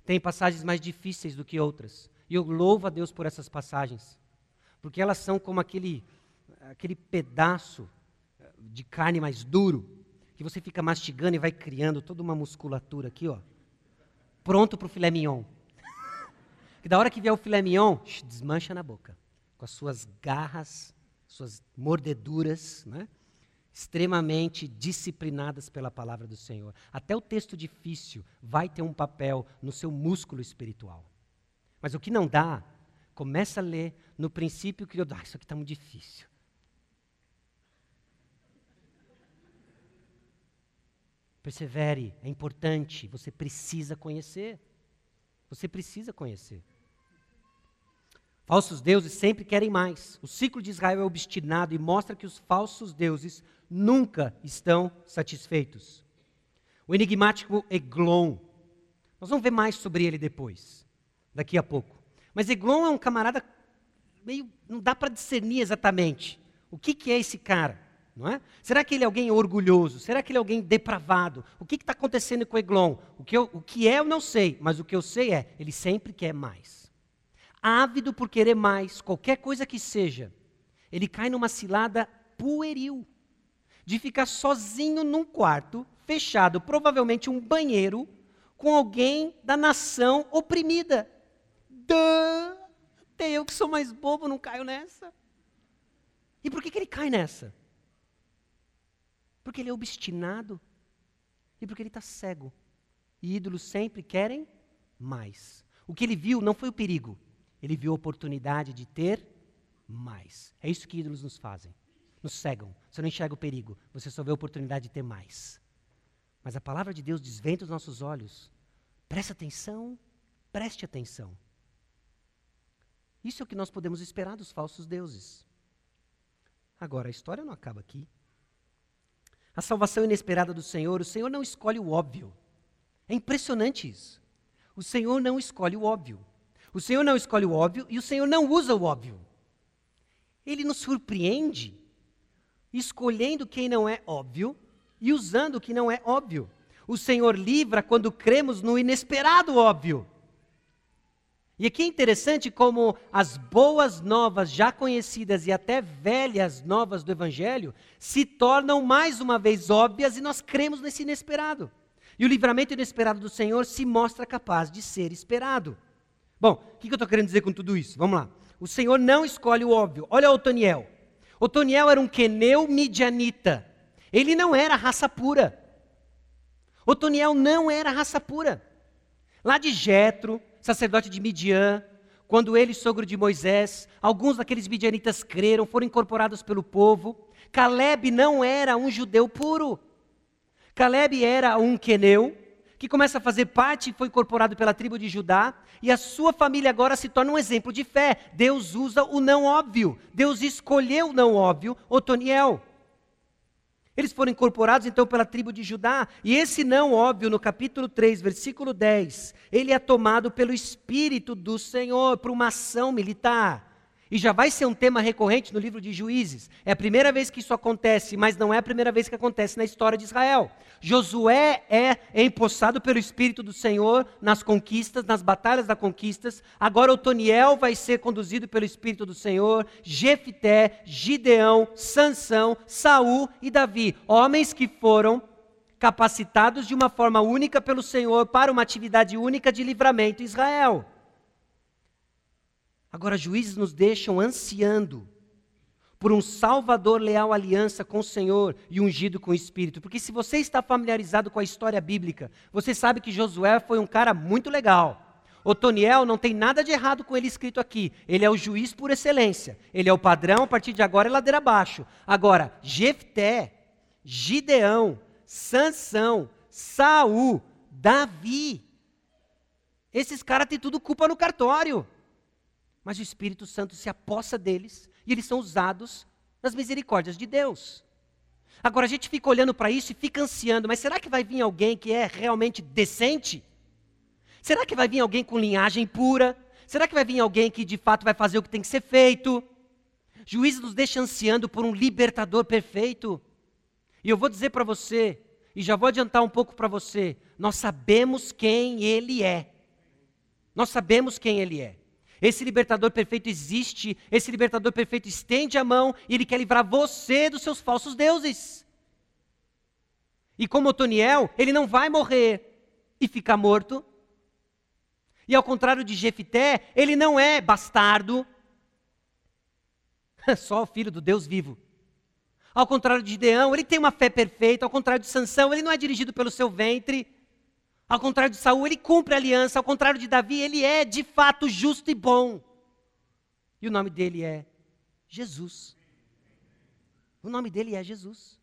Tem passagens mais difíceis do que outras. E eu louvo a Deus por essas passagens. Porque elas são como aquele, aquele pedaço de carne mais duro, que você fica mastigando e vai criando toda uma musculatura aqui, ó, pronto para o filé mignon. que da hora que vier o filé mignon, desmancha na boca, com as suas garras, suas mordeduras, né? extremamente disciplinadas pela palavra do Senhor. Até o texto difícil vai ter um papel no seu músculo espiritual. Mas o que não dá Começa a ler no princípio criou. Ah, isso aqui está muito difícil. Persevere, é importante, você precisa conhecer. Você precisa conhecer. Falsos deuses sempre querem mais. O ciclo de Israel é obstinado e mostra que os falsos deuses nunca estão satisfeitos. O enigmático Eglon. Nós vamos ver mais sobre ele depois, daqui a pouco. Mas Eglon é um camarada meio. não dá para discernir exatamente o que, que é esse cara. Não é? Será que ele é alguém orgulhoso? Será que ele é alguém depravado? O que está acontecendo com Eglon? O que, eu, o que é eu não sei, mas o que eu sei é, ele sempre quer mais. Ávido por querer mais, qualquer coisa que seja, ele cai numa cilada pueril de ficar sozinho num quarto, fechado, provavelmente um banheiro, com alguém da nação oprimida. Duh! Até eu que sou mais bobo não caio nessa. E por que, que ele cai nessa? Porque ele é obstinado e porque ele está cego. E ídolos sempre querem mais. O que ele viu não foi o perigo, ele viu a oportunidade de ter mais. É isso que ídolos nos fazem. Nos cegam. Você não enxerga o perigo, você só vê a oportunidade de ter mais. Mas a palavra de Deus desventa os nossos olhos. Presta atenção, preste atenção. Isso é o que nós podemos esperar dos falsos deuses. Agora, a história não acaba aqui. A salvação inesperada do Senhor, o Senhor não escolhe o óbvio. É impressionante isso. O Senhor não escolhe o óbvio. O Senhor não escolhe o óbvio e o Senhor não usa o óbvio. Ele nos surpreende escolhendo quem não é óbvio e usando o que não é óbvio. O Senhor livra quando cremos no inesperado óbvio. E aqui é interessante como as boas novas já conhecidas e até velhas novas do Evangelho se tornam mais uma vez óbvias e nós cremos nesse inesperado. E o livramento inesperado do Senhor se mostra capaz de ser esperado. Bom, o que eu estou querendo dizer com tudo isso? Vamos lá. O Senhor não escolhe o óbvio. Olha Otoniel. Otoniel era um queneu midianita. Ele não era raça pura. Otoniel não era raça pura. Lá de Jetro, sacerdote de Midian, quando ele, sogro de Moisés, alguns daqueles midianitas creram, foram incorporados pelo povo. Caleb não era um judeu puro. Caleb era um queneu, que começa a fazer parte e foi incorporado pela tribo de Judá, e a sua família agora se torna um exemplo de fé. Deus usa o não óbvio. Deus escolheu o não óbvio, Otoniel. Eles foram incorporados então pela tribo de Judá, e esse não óbvio, no capítulo 3, versículo 10, ele é tomado pelo Espírito do Senhor para uma ação militar. E já vai ser um tema recorrente no livro de Juízes. É a primeira vez que isso acontece, mas não é a primeira vez que acontece na história de Israel. Josué é empossado pelo Espírito do Senhor nas conquistas, nas batalhas das conquistas. Agora Otoniel vai ser conduzido pelo Espírito do Senhor. Jefité, Gideão, Sansão, Saul e Davi, homens que foram capacitados de uma forma única pelo Senhor para uma atividade única de livramento em Israel. Agora, juízes nos deixam ansiando por um Salvador leal aliança com o Senhor e ungido com o Espírito. Porque se você está familiarizado com a história bíblica, você sabe que Josué foi um cara muito legal. Otoniel não tem nada de errado com ele escrito aqui. Ele é o juiz por excelência. Ele é o padrão, a partir de agora é ladeira abaixo. Agora, Jefté, Gideão, Sansão, Saul, Davi. Esses caras têm tudo culpa no cartório mas o Espírito Santo se apossa deles e eles são usados nas misericórdias de Deus. Agora a gente fica olhando para isso e fica ansiando, mas será que vai vir alguém que é realmente decente? Será que vai vir alguém com linhagem pura? Será que vai vir alguém que de fato vai fazer o que tem que ser feito? Juízes nos deixa ansiando por um libertador perfeito. E eu vou dizer para você, e já vou adiantar um pouco para você, nós sabemos quem ele é. Nós sabemos quem ele é. Esse libertador perfeito existe, esse libertador perfeito estende a mão e ele quer livrar você dos seus falsos deuses. E como Otoniel, ele não vai morrer e ficar morto. E ao contrário de Jefité, ele não é bastardo, só o filho do Deus vivo. Ao contrário de Gideão, ele tem uma fé perfeita, ao contrário de Sansão, ele não é dirigido pelo seu ventre. Ao contrário de Saul, ele cumpre a aliança. Ao contrário de Davi, ele é de fato justo e bom. E o nome dele é Jesus. O nome dele é Jesus.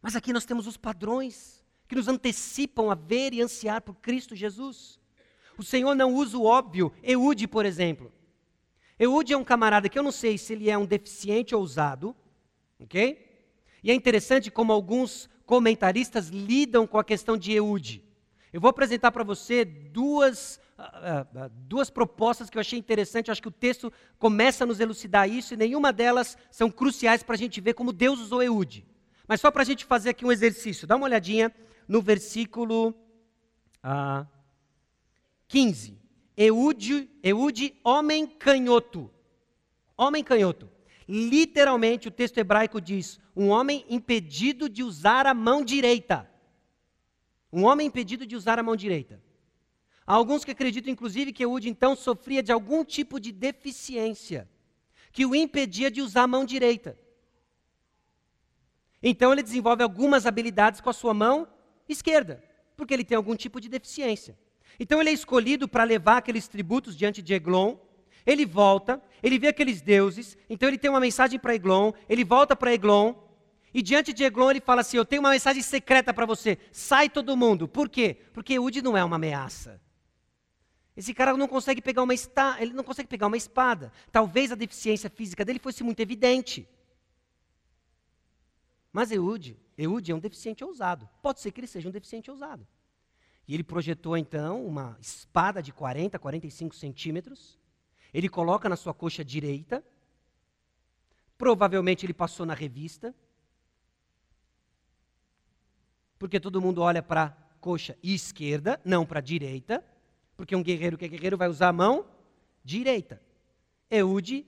Mas aqui nós temos os padrões que nos antecipam a ver e ansiar por Cristo Jesus. O Senhor não usa o óbvio. Eude, por exemplo. Eude é um camarada que eu não sei se ele é um deficiente ou ousado, ok? E é interessante como alguns comentaristas lidam com a questão de Eude. Eu vou apresentar para você duas, uh, uh, duas propostas que eu achei interessante. Eu acho que o texto começa a nos elucidar isso e nenhuma delas são cruciais para a gente ver como Deus usou Eude. Mas só para a gente fazer aqui um exercício. Dá uma olhadinha no versículo uh, 15. Eude, Eude, homem canhoto. Homem canhoto. Literalmente, o texto hebraico diz: um homem impedido de usar a mão direita. Um homem impedido de usar a mão direita. Há alguns que acreditam, inclusive, que Eude então sofria de algum tipo de deficiência que o impedia de usar a mão direita. Então ele desenvolve algumas habilidades com a sua mão esquerda, porque ele tem algum tipo de deficiência. Então ele é escolhido para levar aqueles tributos diante de Eglon. Ele volta, ele vê aqueles deuses, então ele tem uma mensagem para Eglon, ele volta para Eglon, e diante de Eglon ele fala assim: Eu tenho uma mensagem secreta para você, sai todo mundo. Por quê? Porque Eude não é uma ameaça. Esse cara não consegue pegar uma espada, ele não consegue pegar uma espada. Talvez a deficiência física dele fosse muito evidente. Mas Eude, Eude é um deficiente ousado. Pode ser que ele seja um deficiente ousado. E ele projetou então uma espada de 40, 45 centímetros. Ele coloca na sua coxa direita. Provavelmente ele passou na revista. Porque todo mundo olha para a coxa esquerda, não para a direita. Porque um guerreiro que é guerreiro vai usar a mão direita. Eude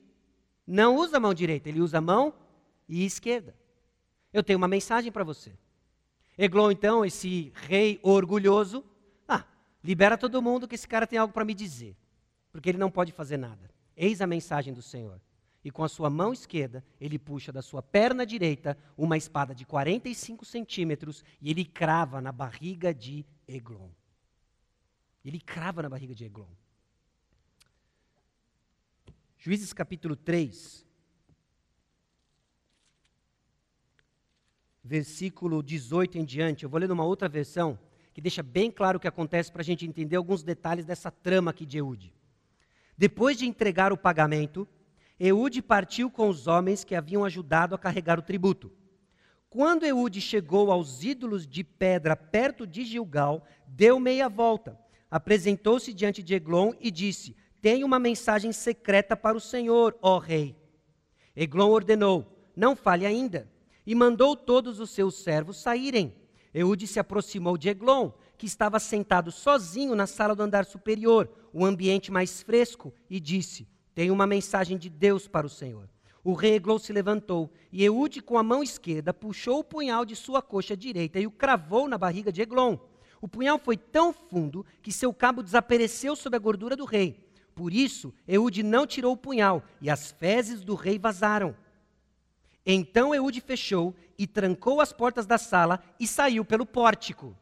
não usa a mão direita, ele usa a mão esquerda. Eu tenho uma mensagem para você. Eglon, então, esse rei orgulhoso, ah, libera todo mundo que esse cara tem algo para me dizer, porque ele não pode fazer nada. Eis a mensagem do Senhor. E com a sua mão esquerda, ele puxa da sua perna direita uma espada de 45 centímetros e ele crava na barriga de Eglon. Ele crava na barriga de Eglon. Juízes capítulo 3, versículo 18 em diante. Eu vou ler numa outra versão que deixa bem claro o que acontece para a gente entender alguns detalhes dessa trama aqui de Eude. Depois de entregar o pagamento, Eude partiu com os homens que haviam ajudado a carregar o tributo. Quando Eude chegou aos ídolos de pedra perto de Gilgal, deu meia volta, apresentou-se diante de Eglon e disse: Tenho uma mensagem secreta para o Senhor, ó rei. Eglon ordenou: Não fale ainda e mandou todos os seus servos saírem. Eude se aproximou de Eglon, que estava sentado sozinho na sala do andar superior, o ambiente mais fresco, e disse: Tenho uma mensagem de Deus para o Senhor. O rei Eglon se levantou, e Eude, com a mão esquerda, puxou o punhal de sua coxa direita e o cravou na barriga de Eglon. O punhal foi tão fundo que seu cabo desapareceu sob a gordura do rei. Por isso, Eude não tirou o punhal, e as fezes do rei vazaram. Então Eude fechou e trancou as portas da sala e saiu pelo pórtico.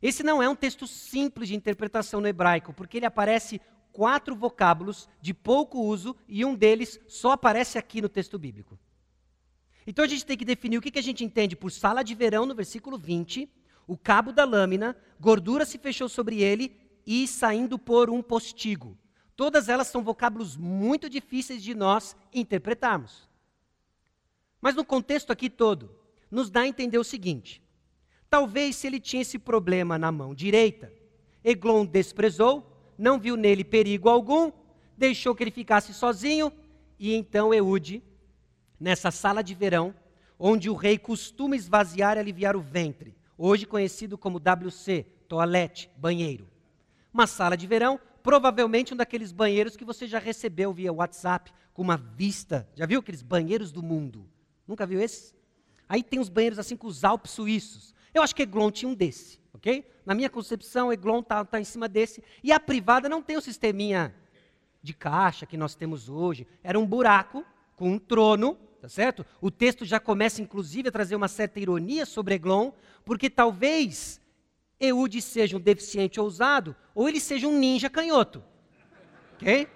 Esse não é um texto simples de interpretação no hebraico, porque ele aparece quatro vocábulos de pouco uso e um deles só aparece aqui no texto bíblico. Então a gente tem que definir o que a gente entende por sala de verão no versículo 20, o cabo da lâmina, gordura se fechou sobre ele e saindo por um postigo. Todas elas são vocábulos muito difíceis de nós interpretarmos. Mas no contexto aqui todo, nos dá a entender o seguinte: talvez se ele tinha esse problema na mão direita, Eglon desprezou, não viu nele perigo algum, deixou que ele ficasse sozinho, e então Eude, nessa sala de verão, onde o rei costuma esvaziar e aliviar o ventre, hoje conhecido como WC, toalete, banheiro. Uma sala de verão, provavelmente um daqueles banheiros que você já recebeu via WhatsApp, com uma vista. Já viu aqueles banheiros do mundo? Nunca viu esse? Aí tem os banheiros assim com os Alpes suíços. Eu acho que Eglon tinha um desse, ok? Na minha concepção, Eglon está tá em cima desse. E a privada não tem o sisteminha de caixa que nós temos hoje. Era um buraco com um trono, tá certo? O texto já começa, inclusive, a trazer uma certa ironia sobre Eglon, porque talvez Eude seja um deficiente ousado, ou ele seja um ninja canhoto. Ok?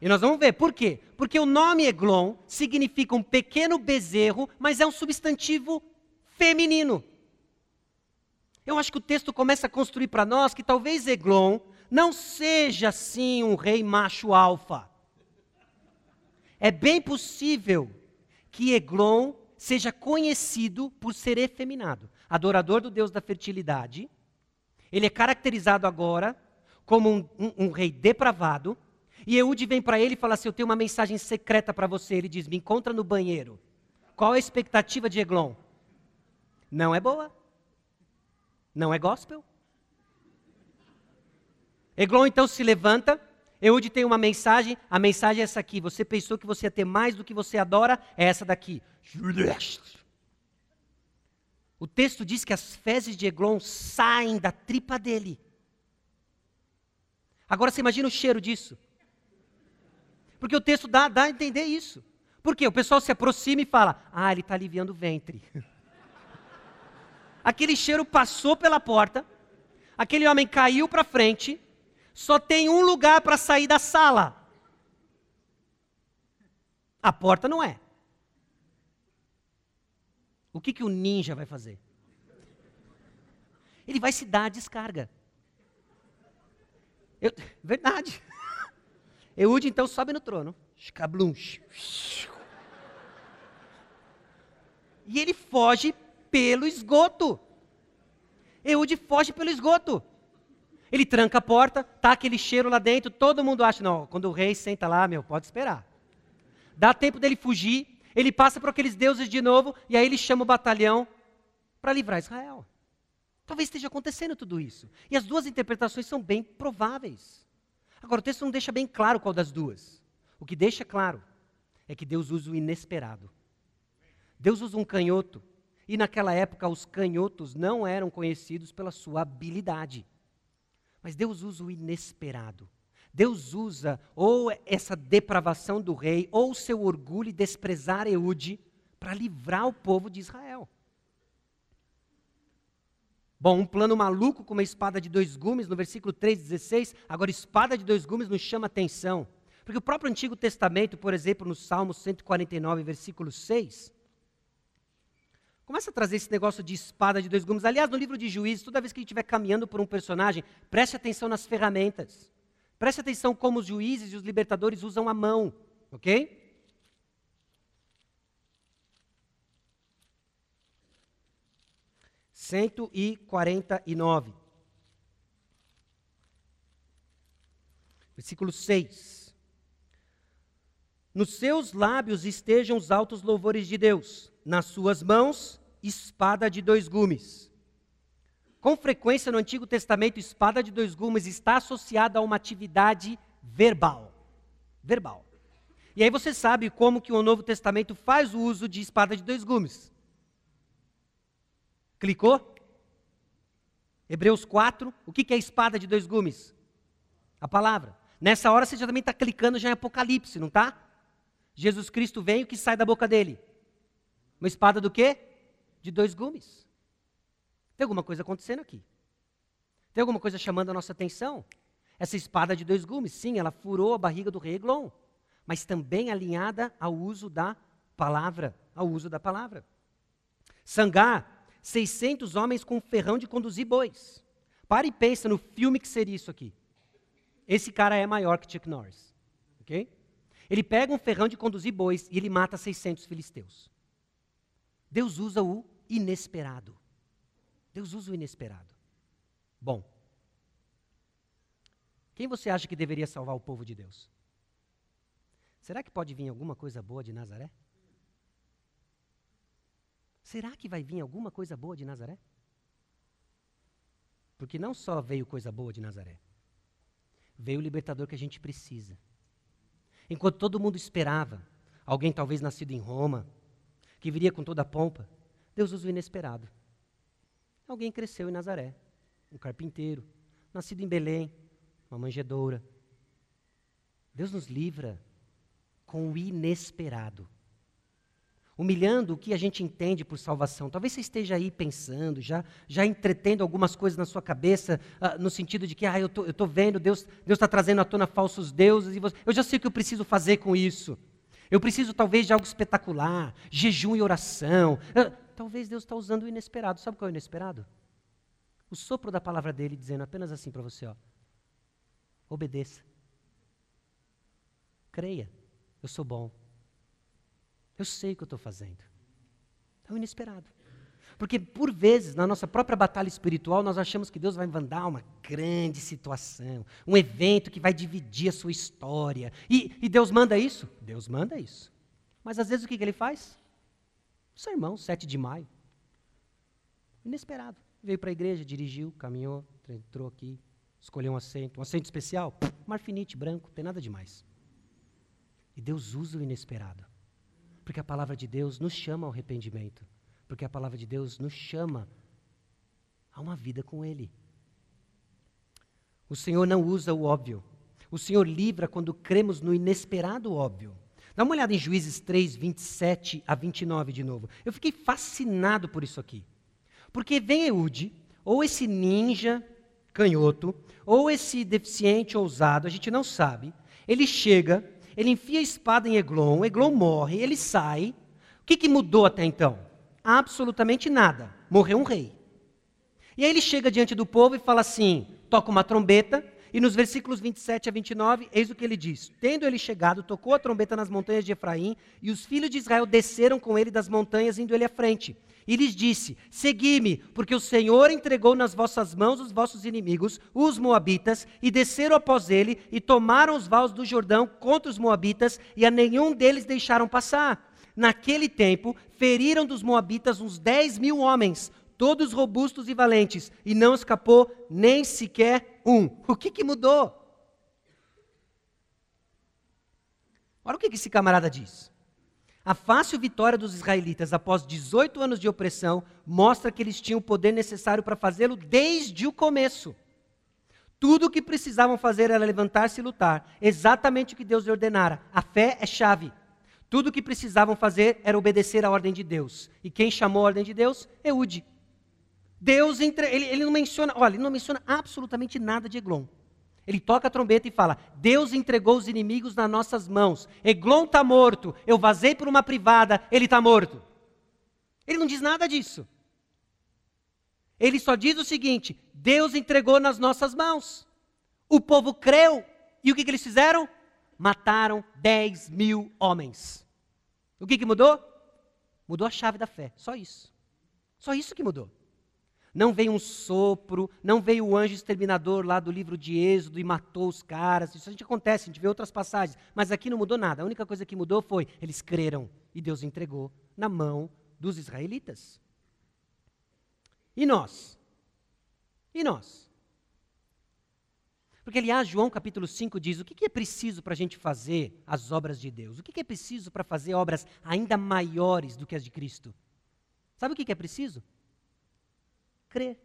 E nós vamos ver por quê? Porque o nome Eglon significa um pequeno bezerro, mas é um substantivo feminino. Eu acho que o texto começa a construir para nós que talvez Eglon não seja assim um rei macho alfa. É bem possível que Eglon seja conhecido por ser efeminado, adorador do deus da fertilidade. Ele é caracterizado agora como um, um, um rei depravado. E Eude vem para ele e fala assim: Eu tenho uma mensagem secreta para você. Ele diz: Me encontra no banheiro. Qual a expectativa de Eglon? Não é boa. Não é gospel. Eglon então se levanta. Eude tem uma mensagem. A mensagem é essa aqui. Você pensou que você ia ter mais do que você adora? É essa daqui. O texto diz que as fezes de Eglon saem da tripa dele. Agora você imagina o cheiro disso. Porque o texto dá, dá a entender isso. Por quê? O pessoal se aproxima e fala: Ah, ele está aliviando o ventre. aquele cheiro passou pela porta, aquele homem caiu para frente, só tem um lugar para sair da sala. A porta não é. O que, que o ninja vai fazer? Ele vai se dar a descarga. Eu, verdade. Eude então sobe no trono. E ele foge pelo esgoto. Eude foge pelo esgoto. Ele tranca a porta, tá aquele cheiro lá dentro, todo mundo acha, não, quando o rei senta lá, meu, pode esperar. Dá tempo dele fugir, ele passa por aqueles deuses de novo, e aí ele chama o batalhão para livrar Israel. Talvez esteja acontecendo tudo isso. E as duas interpretações são bem prováveis. Agora, o texto não deixa bem claro qual das duas. O que deixa claro é que Deus usa o inesperado. Deus usa um canhoto. E naquela época, os canhotos não eram conhecidos pela sua habilidade. Mas Deus usa o inesperado. Deus usa ou essa depravação do rei, ou seu orgulho e desprezar Eude, para livrar o povo de Israel. Bom, um plano maluco com uma espada de dois gumes, no versículo 3,16. Agora, espada de dois gumes nos chama atenção. Porque o próprio Antigo Testamento, por exemplo, no Salmo 149, versículo 6, começa a trazer esse negócio de espada de dois gumes. Aliás, no livro de Juízes, toda vez que a gente estiver caminhando por um personagem, preste atenção nas ferramentas. Preste atenção como os juízes e os libertadores usam a mão, ok? 149. Versículo 6. Nos seus lábios estejam os altos louvores de Deus, nas suas mãos, espada de dois gumes. Com frequência no Antigo Testamento, espada de dois gumes está associada a uma atividade verbal. Verbal. E aí você sabe como que o Novo Testamento faz o uso de espada de dois gumes. Clicou? Hebreus 4, o que, é a espada de dois gumes? A palavra. Nessa hora você já também está clicando já em Apocalipse, não está? Jesus Cristo vem, o que sai da boca dele? Uma espada do quê? De dois gumes. Tem alguma coisa acontecendo aqui? Tem alguma coisa chamando a nossa atenção? Essa espada de dois gumes, sim, ela furou a barriga do rei Eglon, mas também alinhada ao uso da palavra, ao uso da palavra. Sangar 600 homens com um ferrão de conduzir bois. Para e pensa no filme que seria isso aqui. Esse cara é maior que Chuck Norris. Ok? Ele pega um ferrão de conduzir bois e ele mata 600 filisteus. Deus usa o inesperado. Deus usa o inesperado. Bom, quem você acha que deveria salvar o povo de Deus? Será que pode vir alguma coisa boa de Nazaré? Será que vai vir alguma coisa boa de Nazaré? Porque não só veio coisa boa de Nazaré, veio o libertador que a gente precisa. Enquanto todo mundo esperava, alguém talvez nascido em Roma, que viria com toda a pompa, Deus usa o inesperado. Alguém cresceu em Nazaré, um carpinteiro, nascido em Belém, uma manjedoura. Deus nos livra com o inesperado. Humilhando o que a gente entende por salvação. Talvez você esteja aí pensando, já, já entretendo algumas coisas na sua cabeça, uh, no sentido de que, ah, eu tô, estou vendo, Deus está trazendo à tona falsos deuses, e você, eu já sei o que eu preciso fazer com isso. Eu preciso talvez de algo espetacular, jejum e oração. Uh, talvez Deus está usando o inesperado. Sabe qual é o inesperado? O sopro da palavra dele dizendo apenas assim para você, ó. Obedeça. Creia. Eu sou bom. Eu sei o que eu estou fazendo. É o inesperado. Porque, por vezes, na nossa própria batalha espiritual, nós achamos que Deus vai mandar uma grande situação, um evento que vai dividir a sua história. E, e Deus manda isso? Deus manda isso. Mas, às vezes, o que, que ele faz? Sermão, 7 de maio. Inesperado. Veio para a igreja, dirigiu, caminhou, entrou aqui, escolheu um assento. Um assento especial, marfinite, branco, tem nada demais. E Deus usa o inesperado. Porque a palavra de Deus nos chama ao arrependimento. Porque a palavra de Deus nos chama a uma vida com Ele. O Senhor não usa o óbvio. O Senhor livra quando cremos no inesperado óbvio. Dá uma olhada em Juízes 3, 27 a 29 de novo. Eu fiquei fascinado por isso aqui. Porque vem Eude, ou esse ninja canhoto, ou esse deficiente ousado, a gente não sabe. Ele chega ele enfia a espada em Eglon, Eglon morre, ele sai. O que, que mudou até então? Absolutamente nada. Morreu um rei. E aí ele chega diante do povo e fala assim: toca uma trombeta, e nos versículos 27 a 29, eis o que ele diz: Tendo ele chegado, tocou a trombeta nas montanhas de Efraim, e os filhos de Israel desceram com ele das montanhas, indo ele à frente. E lhes disse: Segui-me, porque o Senhor entregou nas vossas mãos os vossos inimigos, os Moabitas, e desceram após ele, e tomaram os vales do Jordão contra os Moabitas, e a nenhum deles deixaram passar. Naquele tempo, feriram dos Moabitas uns dez mil homens, todos robustos e valentes, e não escapou nem sequer um. O que, que mudou? Olha o que, que esse camarada diz. A fácil vitória dos israelitas após 18 anos de opressão mostra que eles tinham o poder necessário para fazê-lo desde o começo. Tudo o que precisavam fazer era levantar-se e lutar, exatamente o que Deus lhe ordenara. A fé é chave. Tudo o que precisavam fazer era obedecer à ordem de Deus. E quem chamou a ordem de Deus? Eude. Deus, entre, ele, ele não menciona, olha, ele não menciona absolutamente nada de Eglon. Ele toca a trombeta e fala: Deus entregou os inimigos nas nossas mãos. Eglon está morto. Eu vazei por uma privada, ele está morto. Ele não diz nada disso. Ele só diz o seguinte: Deus entregou nas nossas mãos. O povo creu. E o que, que eles fizeram? Mataram 10 mil homens. O que, que mudou? Mudou a chave da fé. Só isso. Só isso que mudou. Não veio um sopro, não veio o anjo exterminador lá do livro de Êxodo e matou os caras. Isso a gente acontece, a gente vê outras passagens. Mas aqui não mudou nada. A única coisa que mudou foi eles creram e Deus entregou na mão dos israelitas. E nós? E nós? Porque, aliás, João capítulo 5 diz: o que é preciso para a gente fazer as obras de Deus? O que é preciso para fazer obras ainda maiores do que as de Cristo? Sabe o que é preciso? Crer.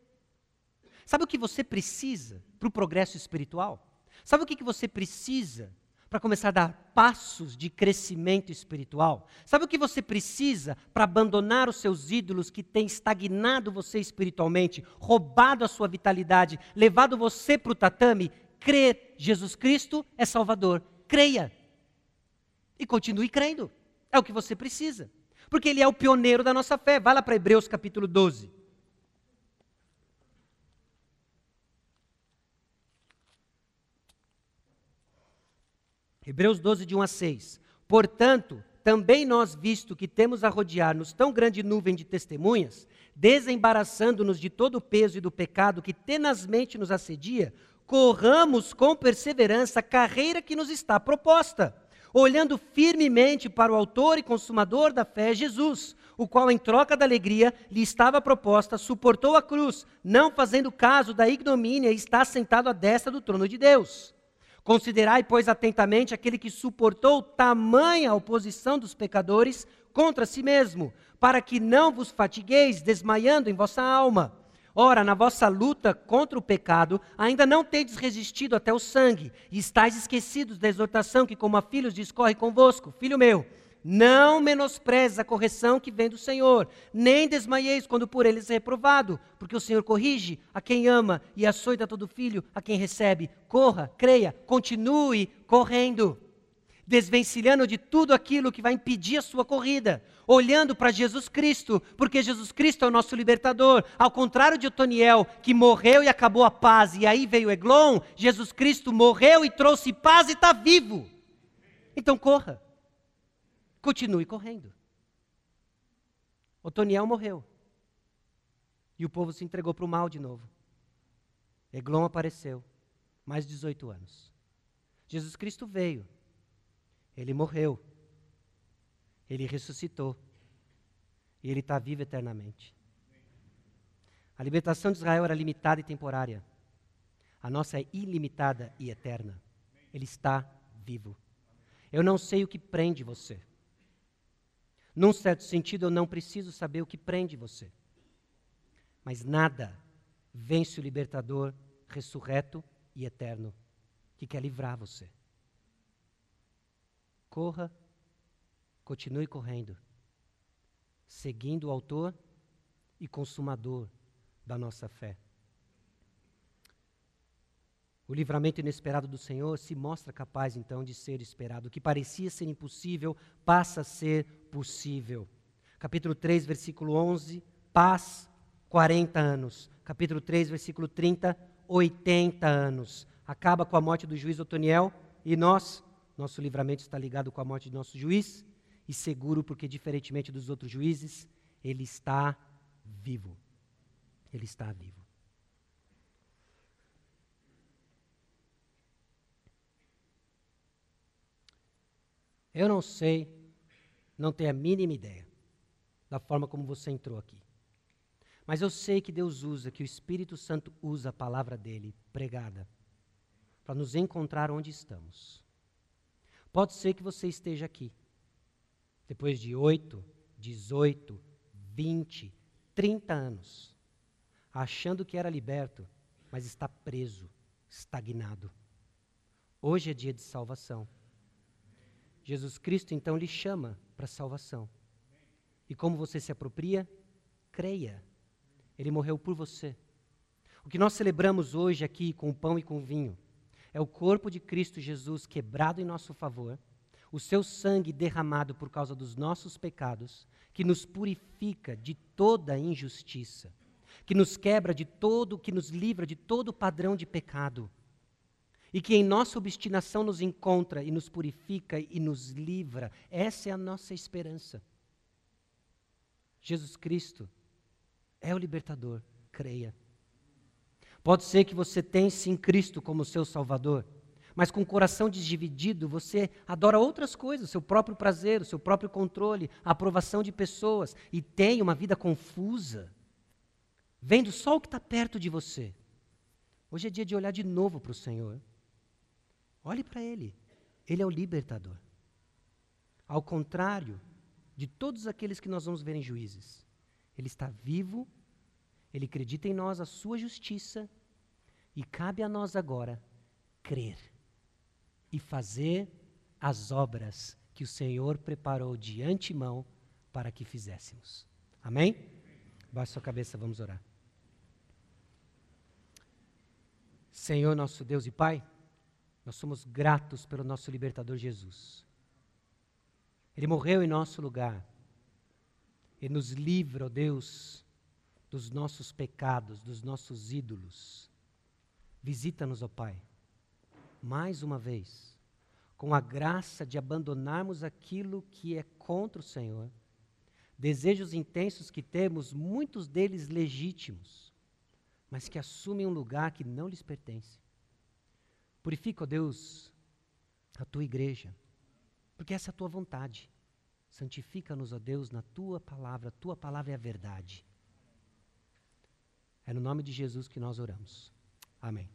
Sabe o que você precisa para o progresso espiritual? Sabe o que, você precisa para começar a dar passos de crescimento espiritual? Sabe o que você precisa para abandonar os seus ídolos que têm estagnado você espiritualmente, roubado a sua vitalidade, levado você para o tatame? Crer, Jesus Cristo é Salvador. Creia. E continue crendo. É o que você precisa. Porque Ele é o pioneiro da nossa fé. Vai lá para Hebreus capítulo 12. Hebreus 12, de 1 a 6. Portanto, também nós, visto que temos a rodear-nos tão grande nuvem de testemunhas, desembaraçando-nos de todo o peso e do pecado que tenazmente nos assedia, corramos com perseverança a carreira que nos está proposta, olhando firmemente para o Autor e Consumador da fé, Jesus, o qual, em troca da alegria, lhe estava proposta, suportou a cruz, não fazendo caso da ignomínia, e está sentado à destra do trono de Deus. Considerai, pois, atentamente aquele que suportou tamanha oposição dos pecadores contra si mesmo, para que não vos fatigueis desmaiando em vossa alma. Ora, na vossa luta contra o pecado, ainda não tendes resistido até o sangue, e estáis esquecidos da exortação que, como a filhos, discorre convosco. Filho meu, Não menospreze a correção que vem do Senhor, nem desmaieis quando por eles é reprovado, porque o Senhor corrige a quem ama e açoita todo filho a quem recebe. Corra, creia, continue correndo, desvencilhando de tudo aquilo que vai impedir a sua corrida, olhando para Jesus Cristo, porque Jesus Cristo é o nosso libertador. Ao contrário de Otoniel, que morreu e acabou a paz, e aí veio Eglon, Jesus Cristo morreu e trouxe paz e está vivo. Então corra. Continue correndo. Otoniel morreu. E o povo se entregou para o mal de novo. Eglon apareceu. Mais 18 anos. Jesus Cristo veio. Ele morreu. Ele ressuscitou. E ele está vivo eternamente. A libertação de Israel era limitada e temporária. A nossa é ilimitada e eterna. Ele está vivo. Eu não sei o que prende você. Num certo sentido, eu não preciso saber o que prende você. Mas nada vence o libertador ressurreto e eterno que quer livrar você. Corra, continue correndo, seguindo o Autor e Consumador da nossa fé. O livramento inesperado do Senhor se mostra capaz então de ser esperado. O que parecia ser impossível passa a ser possível. Capítulo 3, versículo 11, paz, 40 anos. Capítulo 3, versículo 30, 80 anos. Acaba com a morte do juiz Otoniel e nós, nosso livramento está ligado com a morte do nosso juiz e seguro porque, diferentemente dos outros juízes, ele está vivo. Ele está vivo. Eu não sei, não tenho a mínima ideia da forma como você entrou aqui. Mas eu sei que Deus usa, que o Espírito Santo usa a palavra dele pregada para nos encontrar onde estamos. Pode ser que você esteja aqui, depois de 8, 18, 20, 30 anos, achando que era liberto, mas está preso, estagnado. Hoje é dia de salvação. Jesus Cristo então lhe chama para a salvação. E como você se apropria? Creia. Ele morreu por você. O que nós celebramos hoje aqui com pão e com vinho é o corpo de Cristo Jesus quebrado em nosso favor, o seu sangue derramado por causa dos nossos pecados, que nos purifica de toda injustiça, que nos quebra de todo, que nos livra de todo padrão de pecado e que em nossa obstinação nos encontra e nos purifica e nos livra. Essa é a nossa esperança. Jesus Cristo é o libertador, creia. Pode ser que você tenha sim Cristo como seu Salvador, mas com o coração desdividido você adora outras coisas, seu próprio prazer, o seu próprio controle, a aprovação de pessoas e tem uma vida confusa, vendo só o que está perto de você. Hoje é dia de olhar de novo para o Senhor Olhe para Ele. Ele é o libertador. Ao contrário de todos aqueles que nós vamos ver em juízes, Ele está vivo, Ele acredita em nós a sua justiça, e cabe a nós agora crer e fazer as obras que o Senhor preparou de antemão para que fizéssemos. Amém? Baixe sua cabeça, vamos orar. Senhor, nosso Deus e Pai, nós somos gratos pelo nosso libertador Jesus. Ele morreu em nosso lugar. Ele nos livra, ó oh Deus, dos nossos pecados, dos nossos ídolos. Visita-nos, ó oh Pai, mais uma vez, com a graça de abandonarmos aquilo que é contra o Senhor. Desejos intensos que temos, muitos deles legítimos, mas que assumem um lugar que não lhes pertence. Purifica, ó Deus, a tua igreja, porque essa é a tua vontade. Santifica-nos, ó Deus, na tua palavra, a tua palavra é a verdade. É no nome de Jesus que nós oramos. Amém.